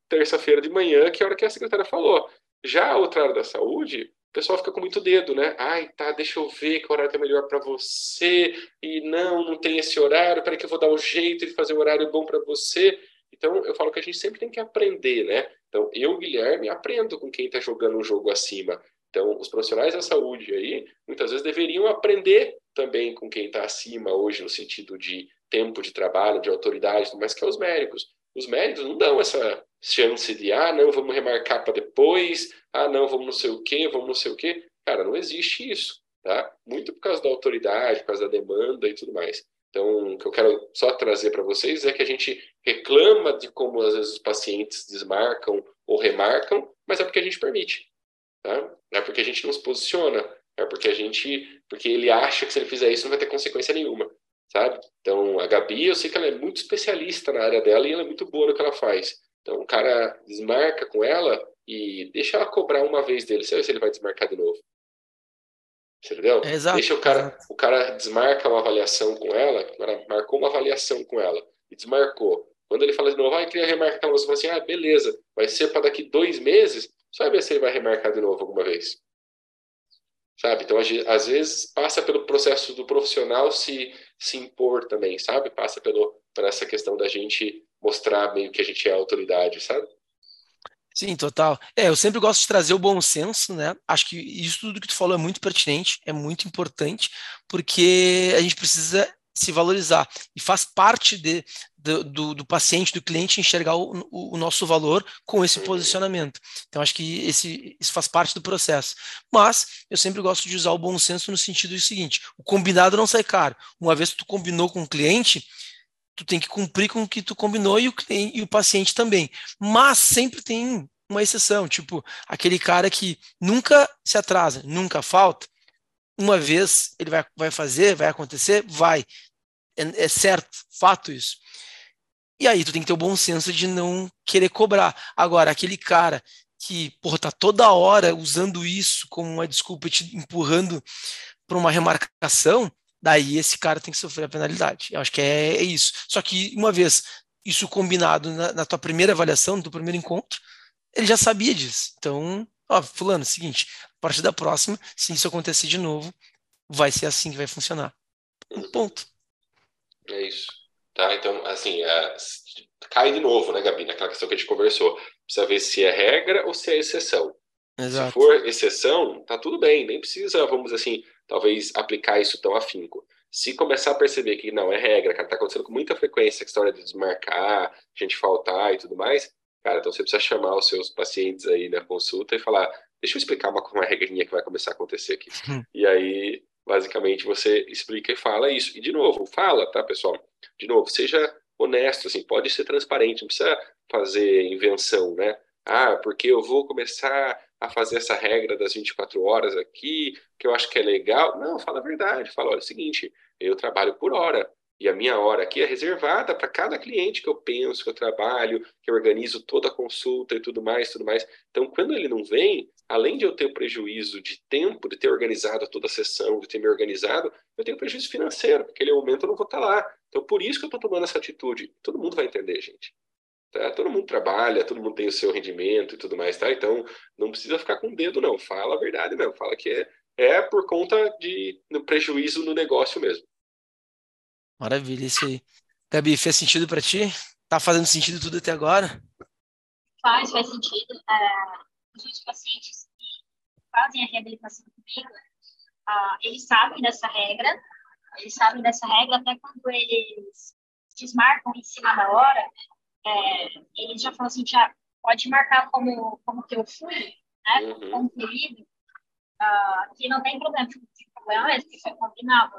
terça-feira de manhã, que é a hora que a secretária falou. Já a outra área da saúde, o pessoal fica com muito dedo, né? Ai, tá, deixa eu ver que horário é melhor para você. E não, não tem esse horário, peraí que eu vou dar um jeito de fazer um horário bom para você. Então, eu falo que a gente sempre tem que aprender, né? Então, eu, Guilherme, aprendo com quem está jogando um jogo acima. Então, os profissionais da saúde aí, muitas vezes deveriam aprender também com quem está acima hoje, no sentido de tempo de trabalho, de autoridade, mas que é os médicos. Os médicos não dão essa chance de, ah, não, vamos remarcar para depois, ah, não, vamos não sei o quê, vamos não sei o quê. Cara, não existe isso, tá? Muito por causa da autoridade, por causa da demanda e tudo mais. Então, o que eu quero só trazer para vocês é que a gente reclama de como às vezes os pacientes desmarcam ou remarcam, mas é porque a gente permite. Tá? É porque a gente não se posiciona, é porque a gente, porque ele acha que se ele fizer isso não vai ter consequência nenhuma, sabe? Então a Gabi, eu sei que ela é muito especialista na área dela e ela é muito boa no que ela faz. Então o cara desmarca com ela e deixa ela cobrar uma vez dele, vê se ele vai desmarcar de novo. Entendeu? Exato, deixa o cara, o cara desmarca uma avaliação com ela, ela marcou uma avaliação com ela e desmarcou. Quando ele fala de novo, ah, queria remarcar, você fala assim, ah, beleza, vai ser para daqui dois meses, só ver se ele vai remarcar de novo alguma vez. Sabe? Então, às vezes, passa pelo processo do profissional se, se impor também, sabe? Passa pelo, por essa questão da gente mostrar meio que a gente é autoridade, sabe? Sim, total. É, eu sempre gosto de trazer o bom senso, né? Acho que isso tudo que tu falou é muito pertinente, é muito importante, porque a gente precisa se valorizar e faz parte de, do, do, do, paciente, do cliente enxergar o, o, nosso valor com esse posicionamento. Então, acho que esse, isso faz parte do processo. Mas eu sempre gosto de usar o bom senso no sentido do seguinte: o combinado não sai caro. Uma vez que tu combinou com o cliente, tu tem que cumprir com o que tu combinou e o, e o paciente também. Mas sempre tem uma exceção, tipo, aquele cara que nunca se atrasa, nunca falta, uma vez ele vai, vai fazer, vai acontecer, vai. É, é certo, fato isso. E aí tu tem que ter o bom senso de não querer cobrar. Agora, aquele cara que, porra, tá toda hora usando isso como uma desculpa, te empurrando para uma remarcação, daí esse cara tem que sofrer a penalidade. Eu acho que é, é isso. Só que, uma vez isso combinado na, na, tua primeira avaliação, no teu primeiro encontro, ele já sabia disso. Então, ó, fulano, é seguinte, a partir da próxima, se isso acontecer de novo, vai ser assim que vai funcionar. Ponto. É isso. Tá, então, assim, é, cai de novo, né, Gabi, naquela questão que a gente conversou. Precisa ver se é regra ou se é exceção. Exato. Se for exceção, tá tudo bem, nem precisa, vamos assim, talvez aplicar isso tão afinco. Se começar a perceber que não é regra, cara, tá acontecendo com muita frequência a história de desmarcar, gente faltar e tudo mais, cara, então você precisa chamar os seus pacientes aí na consulta e falar, deixa eu explicar uma, uma regrinha que vai começar a acontecer aqui. Hum. e aí, basicamente, você explica e fala isso. E de novo, fala, tá, pessoal? De novo, seja honesto, assim, pode ser transparente, não precisa fazer invenção, né? Ah, porque eu vou começar a fazer essa regra das 24 horas aqui, que eu acho que é legal. Não, fala a verdade. Fala, olha, é o seguinte, eu trabalho por hora. E a minha hora aqui é reservada para cada cliente que eu penso, que eu trabalho, que eu organizo toda a consulta e tudo mais, tudo mais. Então, quando ele não vem, além de eu ter o prejuízo de tempo, de ter organizado toda a sessão, de ter me organizado, eu tenho prejuízo financeiro, porque aquele momento eu não vou estar lá. Então, por isso que eu estou tomando essa atitude. Todo mundo vai entender, gente. Tá? Todo mundo trabalha, todo mundo tem o seu rendimento e tudo mais, tá? Então, não precisa ficar com o dedo, não. Fala a verdade mesmo. Fala que é, é por conta de no prejuízo no negócio mesmo. Maravilha, isso aí. Gabi, fez sentido para ti? Tá fazendo sentido tudo até agora? Faz, faz sentido. É, os pacientes que fazem a reabilitação comigo, uh, eles sabem dessa regra, eles sabem dessa regra até quando eles desmarcam em cima da hora, é, eles já falam assim, já pode marcar como, como que eu fui, né, uhum. concluído, uh, que não tem problema, tipo, problema mesmo, que foi combinado.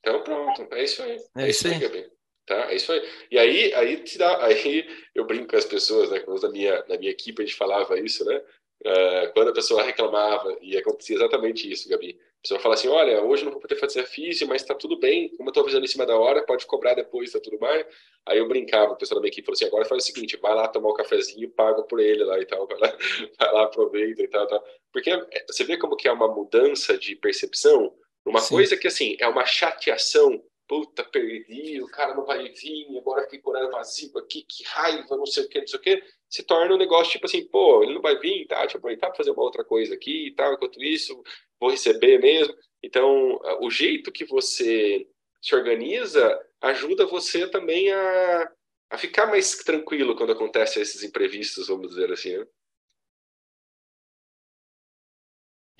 Então pronto, é isso aí. É, é isso aí. Gabi. Tá, é isso aí. E aí, aí te dá, aí eu brinco com as pessoas, né? Quando na minha, na minha equipe a gente falava isso, né? Uh, quando a pessoa reclamava, e acontecia exatamente isso, Gabi. A pessoa fala assim: olha, hoje não vou poder fazer a física, mas tá tudo bem, como eu tô avisando em cima da hora, pode cobrar depois, tá tudo mais. Aí eu brincava, o pessoal da minha equipe falou assim: agora faz o seguinte, vai lá tomar um cafezinho, paga por ele lá e tal, vai lá, vai lá aproveita e tal, tal. Porque é, você vê como que é uma mudança de percepção, uma Sim. coisa que assim, é uma chateação puta, perdi, o cara não vai vir, agora fiquei com horário vazio aqui, que raiva, não sei o que, não sei o que, se torna um negócio tipo assim, pô, ele não vai vir, tá, deixa eu aproveitar para fazer uma outra coisa aqui e tal, enquanto isso, vou receber mesmo. Então, o jeito que você se organiza ajuda você também a, a ficar mais tranquilo quando acontecem esses imprevistos, vamos dizer assim, né?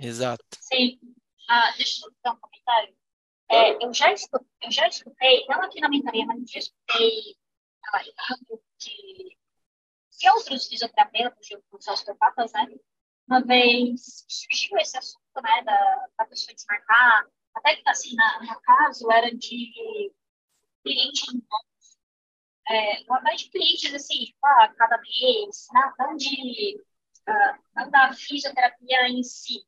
Exato. Sim. Ah, deixa eu dar um comentário. É, eu, já escutei, eu já escutei, não aqui na mentoria, mas já escutei trabalhando de, de outros fisioterapeutas, de outros osteopatas, né? Uma vez surgiu esse assunto, né, da, da pessoa desmarcar, até que, assim, na, no caso, era de cliente é, uma vez de clientes, assim, tipo, ah, cada mês, não, não de, uh, não da fisioterapia em si,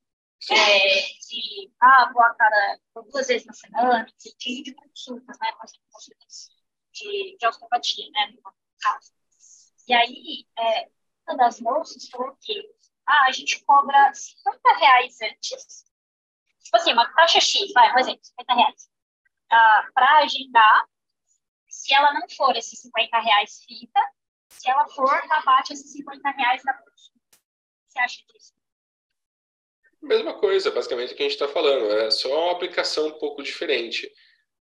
é, de, ah, vou a cada duas vezes na semana, de, de, de consultas, né, consultas de, de osteopatia, né, no caso. E aí, é, uma das moças falou que, ah, a gente cobra 50 reais antes, tipo assim, uma taxa X, vai, um exemplo, 50 reais, ah, para agendar, se ela não for esses 50 reais fita, se ela for, abate esses 50 reais da consulta. O que você acha disso? Mesma coisa, basicamente, o que a gente está falando. É só uma aplicação um pouco diferente.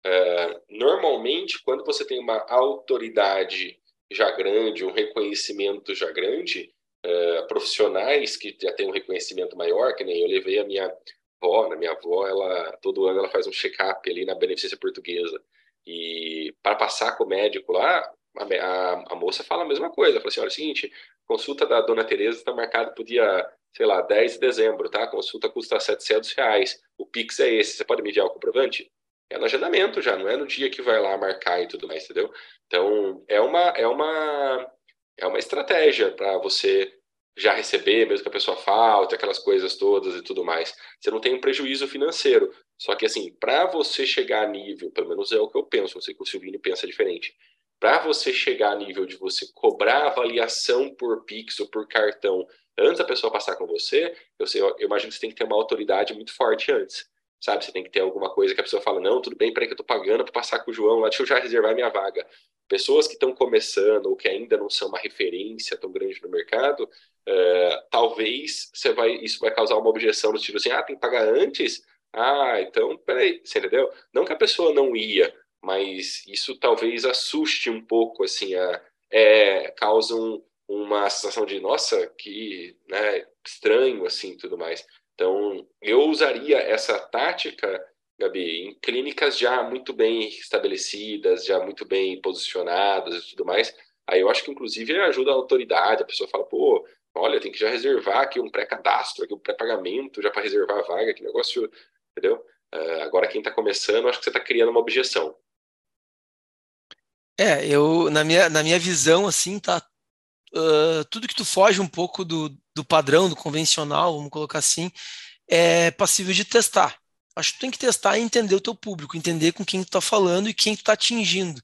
É, normalmente, quando você tem uma autoridade já grande, um reconhecimento já grande, é, profissionais que já têm um reconhecimento maior, que nem eu levei a minha avó, na minha avó, ela todo ano ela faz um check-up ali na Beneficência Portuguesa. E para passar com o médico lá, a, a, a, moça fala a mesma coisa. Fala assim: olha, é o seguinte, consulta da dona Tereza está marcada para o dia sei lá, 10 de dezembro, tá? A consulta custa 700 reais. O Pix é esse. Você pode mediar o comprovante? é no agendamento já, não é no dia que vai lá marcar e tudo mais, entendeu? Então, é uma, é uma, é uma estratégia para você já receber, mesmo que a pessoa falte, aquelas coisas todas e tudo mais. Você não tem um prejuízo financeiro. Só que, assim, para você chegar a nível, pelo menos é o que eu penso, não sei que o Silvino pensa diferente, para você chegar a nível de você cobrar avaliação por Pix ou por cartão antes da pessoa passar com você, eu, sei, eu imagino que você tem que ter uma autoridade muito forte antes. Sabe, você tem que ter alguma coisa que a pessoa fala, não, tudo bem, peraí que eu tô pagando para passar com o João lá, deixa eu já reservar minha vaga. Pessoas que estão começando ou que ainda não são uma referência tão grande no mercado, uh, talvez você vai, isso vai causar uma objeção no estilo assim, ah, tem que pagar antes? Ah, então, peraí, você entendeu? Não que a pessoa não ia, mas isso talvez assuste um pouco, assim, a, é, causa um, uma sensação de, nossa, que né, estranho, assim, tudo mais. Então, eu usaria essa tática, Gabi, em clínicas já muito bem estabelecidas, já muito bem posicionadas e tudo mais. Aí eu acho que, inclusive, ajuda a autoridade, a pessoa fala, pô, olha, tem que já reservar aqui um pré-cadastro, aqui um pré-pagamento, já para reservar a vaga, que negócio, entendeu? Uh, agora, quem está começando, acho que você está criando uma objeção. É, eu, na minha, na minha visão, assim, tá uh, tudo que tu foge um pouco do, do padrão, do convencional, vamos colocar assim, é passível de testar. Acho que tu tem que testar e entender o teu público, entender com quem tu está falando e quem tu está atingindo,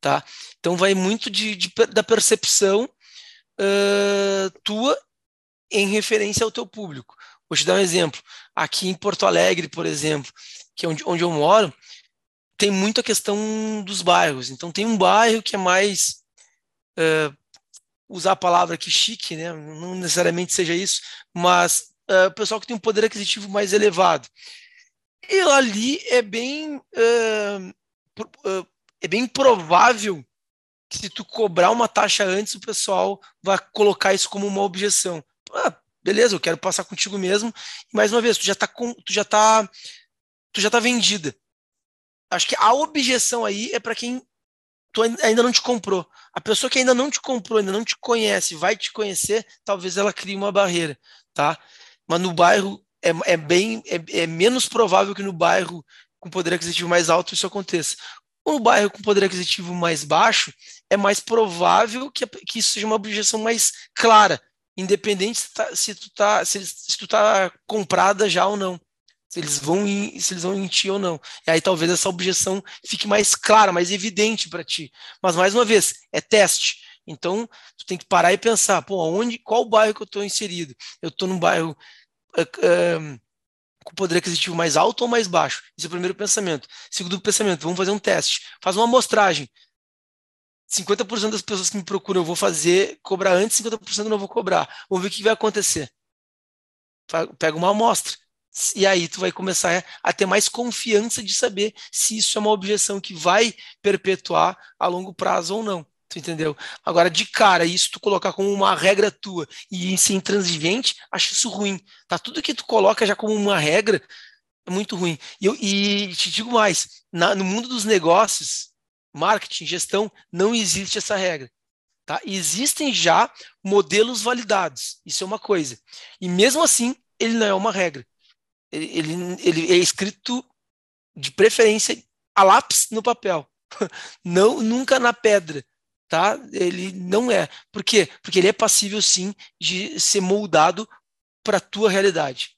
tá? Então vai muito de, de da percepção uh, tua em referência ao teu público. Vou te dar um exemplo. Aqui em Porto Alegre, por exemplo, que é onde, onde eu moro, tem muito a questão dos bairros. Então tem um bairro que é mais uh, usar a palavra aqui chique, né? não necessariamente seja isso, mas o pessoal que tem um poder aquisitivo mais elevado. E ali é bem, uh, é bem provável se tu cobrar uma taxa antes, o pessoal vai colocar isso como uma objeção. Ah, beleza, eu quero passar contigo mesmo. Mais uma vez, tu já está tu já tá, tu já tá vendida. Acho que a objeção aí é para quem tu ainda não te comprou. A pessoa que ainda não te comprou, ainda não te conhece, vai te conhecer, talvez ela crie uma barreira, tá? Mas no bairro é, é bem é, é, menos provável que no bairro com poder aquisitivo mais alto isso aconteça. No bairro com poder aquisitivo mais baixo, é mais provável que, que isso seja uma objeção mais clara, independente se, tá, se tu tá se, se tu tá comprada já ou não se eles vão em, se eles vão em ti ou não. E aí talvez essa objeção fique mais clara, mais evidente para ti. Mas mais uma vez, é teste. Então, tu tem que parar e pensar, pô, onde, qual bairro que eu estou inserido? Eu estou num bairro uh, uh, com poder aquisitivo mais alto ou mais baixo? Esse é o primeiro pensamento. Segundo pensamento, vamos fazer um teste. Faz uma amostragem. 50% das pessoas que me procuram eu vou fazer, cobrar antes, 50% eu não vou cobrar. Vamos ver o que vai acontecer. Pega uma amostra e aí tu vai começar a ter mais confiança de saber se isso é uma objeção que vai perpetuar a longo prazo ou não. Tu entendeu? Agora, de cara, isso tu colocar como uma regra tua e ser intransigente, acho isso ruim. Tá? Tudo que tu coloca já como uma regra é muito ruim. E, eu, e te digo mais, na, no mundo dos negócios, marketing, gestão, não existe essa regra. Tá? Existem já modelos validados. Isso é uma coisa. E mesmo assim, ele não é uma regra ele, ele é escrito de preferência a lápis no papel, não nunca na pedra, tá? Ele não é. Por quê? Porque ele é passível sim de ser moldado para a tua realidade.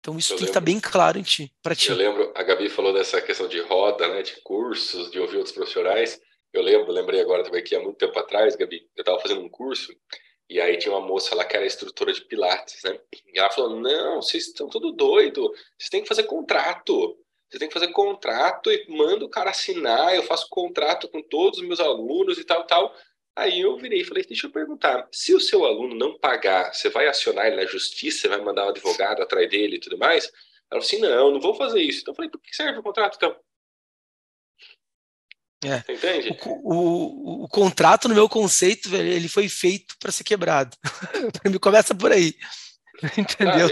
Então isso eu tem lembro, que estar bem claro em ti, para ti. Eu lembro, a Gabi falou dessa questão de roda, né, de cursos, de ouvir outros profissionais. Eu lembro, lembrei agora também que há muito tempo atrás, Gabi, eu estava fazendo um curso e aí tinha uma moça lá que era instrutora de pilates, né? E ela falou: "Não, vocês estão tudo doido. Vocês têm que fazer contrato. Você tem que fazer contrato e manda o cara assinar. Eu faço contrato com todos os meus alunos e tal, tal." Aí eu virei e falei: "Deixa eu perguntar, se o seu aluno não pagar, você vai acionar ele na justiça, vai mandar um advogado atrás dele e tudo mais?" Ela falou assim: "Não, não vou fazer isso." Então eu falei: "Por que serve o contrato então?" É. Entende? O, o, o, contrato, no meu conceito, ele foi feito para ser quebrado. para mim, começa por aí. Entendeu?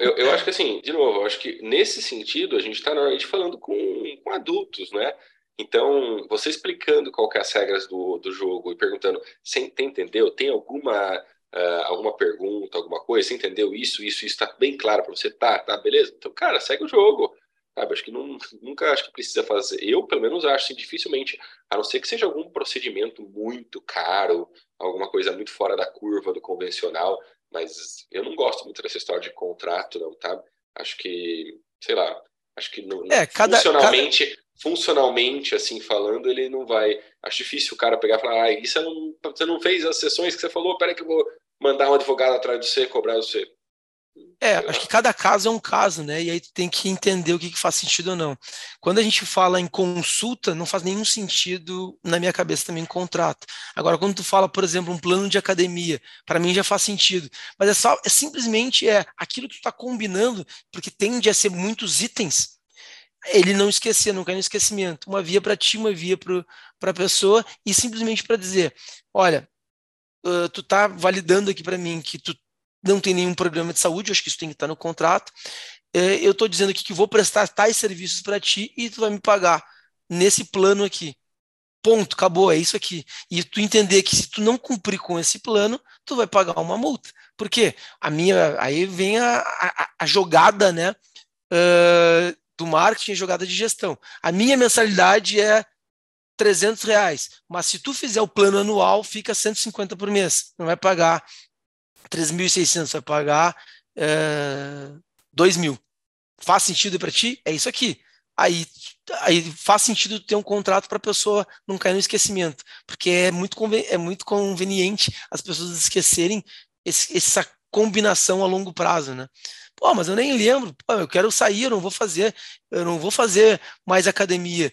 eu, eu, acho que assim, de novo, eu acho que nesse sentido a gente está normalmente falando com, com adultos, né? Então, você explicando qual que é as regras do, do jogo e perguntando, você entendeu? Tem alguma uh, alguma pergunta, alguma coisa? Você entendeu isso? Isso está bem claro para você? Tá, tá, beleza? Então, cara, segue o jogo. Sabe? Acho que não, nunca acho que precisa fazer. Eu, pelo menos, acho assim, dificilmente, a não ser que seja algum procedimento muito caro, alguma coisa muito fora da curva do convencional, mas eu não gosto muito dessa história de contrato, não, tá? Acho que, sei lá, acho que não, é, cada, funcionalmente, cada... funcionalmente, assim, falando, ele não vai. Acho difícil o cara pegar e falar, ah, isso não, você não fez as sessões que você falou, peraí que eu vou mandar um advogado atrás de você, cobrar você. É, acho que cada caso é um caso, né? E aí tu tem que entender o que, que faz sentido ou não. Quando a gente fala em consulta, não faz nenhum sentido na minha cabeça também contrato. Agora, quando tu fala, por exemplo, um plano de academia, para mim já faz sentido. Mas é só, é simplesmente é aquilo que tu está combinando, porque tende a ser muitos itens. Ele não esquecer, não cair no esquecimento. Uma via para ti, uma via para a pessoa, e simplesmente para dizer: olha, tu tá validando aqui para mim que tu não tem nenhum problema de saúde, acho que isso tem que estar no contrato. É, eu estou dizendo aqui que vou prestar tais serviços para ti e tu vai me pagar nesse plano aqui. Ponto, acabou, é isso aqui. E tu entender que se tu não cumprir com esse plano, tu vai pagar uma multa. Por quê? A minha, aí vem a, a, a jogada, né, uh, do marketing, jogada de gestão. A minha mensalidade é 300 reais, mas se tu fizer o plano anual, fica 150 por mês. Não vai pagar 3.600 vai pagar é, 2.000. Faz sentido para ti? É isso aqui. Aí, aí faz sentido ter um contrato para a pessoa não cair no esquecimento, porque é muito, é muito conveniente as pessoas esquecerem esse, essa combinação a longo prazo, né? Pô, mas eu nem lembro. Pô, eu quero sair, eu não vou fazer, eu não vou fazer mais academia.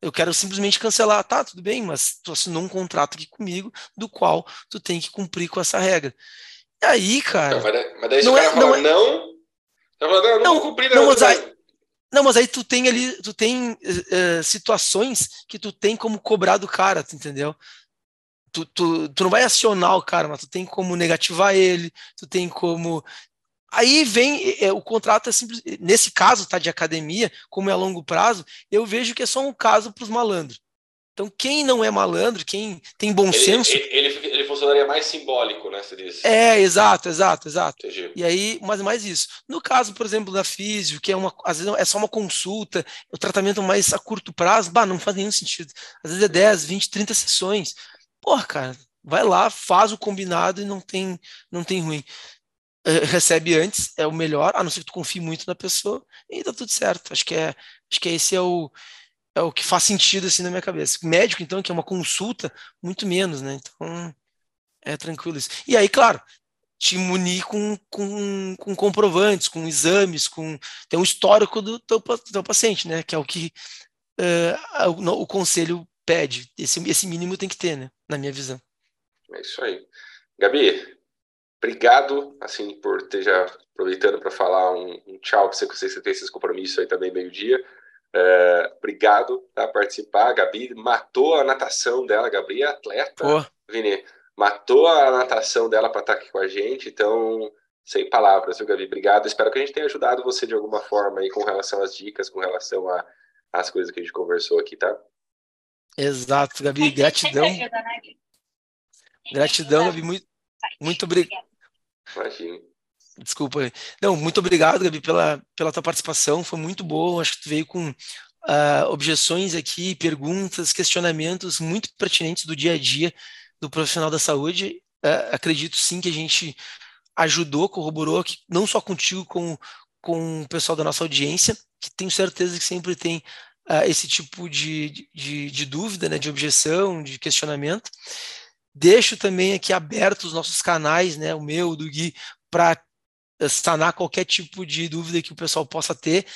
Eu quero simplesmente cancelar. Tá, tudo bem, mas tu assinou um contrato aqui comigo, do qual tu tem que cumprir com essa regra. E aí, cara. Não, mas, mas daí não o cara é, fala, não, é... não, tá falando, não, não, vou cumprir não, mas aí, não, mas aí tu tem ali, tu tem uh, situações que tu tem como cobrar do cara, tu entendeu? Tu, tu, tu não vai acionar o cara, mas tu tem como negativar ele, tu tem como. Aí vem é, o contrato é simples. Nesse caso, tá de academia, como é a longo prazo, eu vejo que é só um caso para os malandros. Então, quem não é malandro, quem tem bom ele, senso. Ele, funcionaria mais simbólico, né? Você. É, exato, exato, exato. Entendi. E aí, mas mais isso. No caso, por exemplo, da físio, que é uma, às vezes é só uma consulta, o tratamento mais a curto prazo, bah, não faz nenhum sentido. Às vezes é 10, 20, 30 sessões. Porra, cara, vai lá, faz o combinado e não tem, não tem ruim. Uh, recebe antes, é o melhor, a não ser que tu confie muito na pessoa, e tá tudo certo. Acho que é, acho que esse é o é o que faz sentido assim na minha cabeça. Médico, então, que é uma consulta, muito menos, né? Então, é tranquilo isso. E aí, claro, te munir com, com, com comprovantes, com exames, com tem um histórico do teu, do teu paciente, né? Que é o que uh, o, o, conselho pede. Esse, esse mínimo tem que ter, né? Na minha visão. É isso aí. Gabi, obrigado, assim, por ter já aproveitando para falar um, um tchau, que você, você tem esses compromissos aí também meio-dia. É, obrigado por participar. A Gabi matou a natação dela. A Gabi é atleta, Pô. Vini. Matou a natação dela para estar aqui com a gente. Então, sem palavras, viu, Gabi? Obrigado. Espero que a gente tenha ajudado você de alguma forma aí com relação às dicas, com relação às coisas que a gente conversou aqui, tá? Exato, Gabi. Gratidão. Né, gratidão, Gabi. Muito, muito obrigado. Imagina. Desculpa. Não, muito obrigado, Gabi, pela, pela tua participação. Foi muito boa. Acho que tu veio com uh, objeções aqui, perguntas, questionamentos muito pertinentes do dia a dia do profissional da saúde. Uh, acredito sim que a gente ajudou, corroborou, que, não só contigo, com, com o pessoal da nossa audiência, que tenho certeza que sempre tem uh, esse tipo de, de, de dúvida, né, de objeção, de questionamento. Deixo também aqui abertos os nossos canais, né, o meu, do Gui, para sanar qualquer tipo de dúvida que o pessoal possa ter,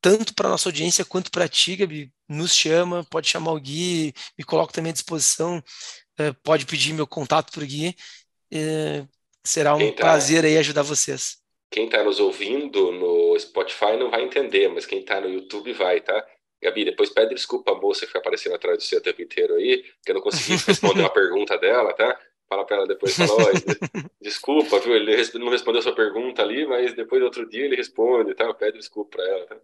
tanto para nossa audiência quanto para ti, Gabi. Nos chama, pode chamar o Gui, me coloco também à disposição, é, pode pedir meu contato para o Gui. É, será um tá, prazer aí ajudar vocês. Quem está nos ouvindo no Spotify não vai entender, mas quem está no YouTube vai, tá? Gabi, depois pede desculpa a moça que fica aparecendo atrás do seu o tempo inteiro aí, que eu não consegui responder uma pergunta dela, tá? fala para ela depois, fala, desculpa, viu, ele não respondeu sua pergunta ali, mas depois outro dia ele responde, tá? Pede desculpa para ela, tá?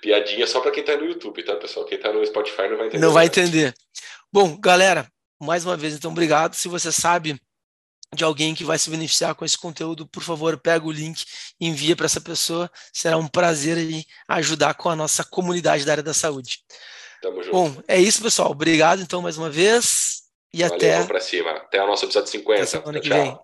Piadinha só para quem tá no YouTube, tá, pessoal? Quem tá no Spotify não vai entender. Não vai entender. Bom, galera, mais uma vez, então, obrigado. Se você sabe de alguém que vai se beneficiar com esse conteúdo, por favor, pega o link e envia para essa pessoa. Será um prazer aí ajudar com a nossa comunidade da área da saúde. Tamo junto. Bom, é isso, pessoal. Obrigado, então, mais uma vez. E Valeu, até. Vamos pra cima. Até o nosso episódio 50. Até semana que tchau. vem.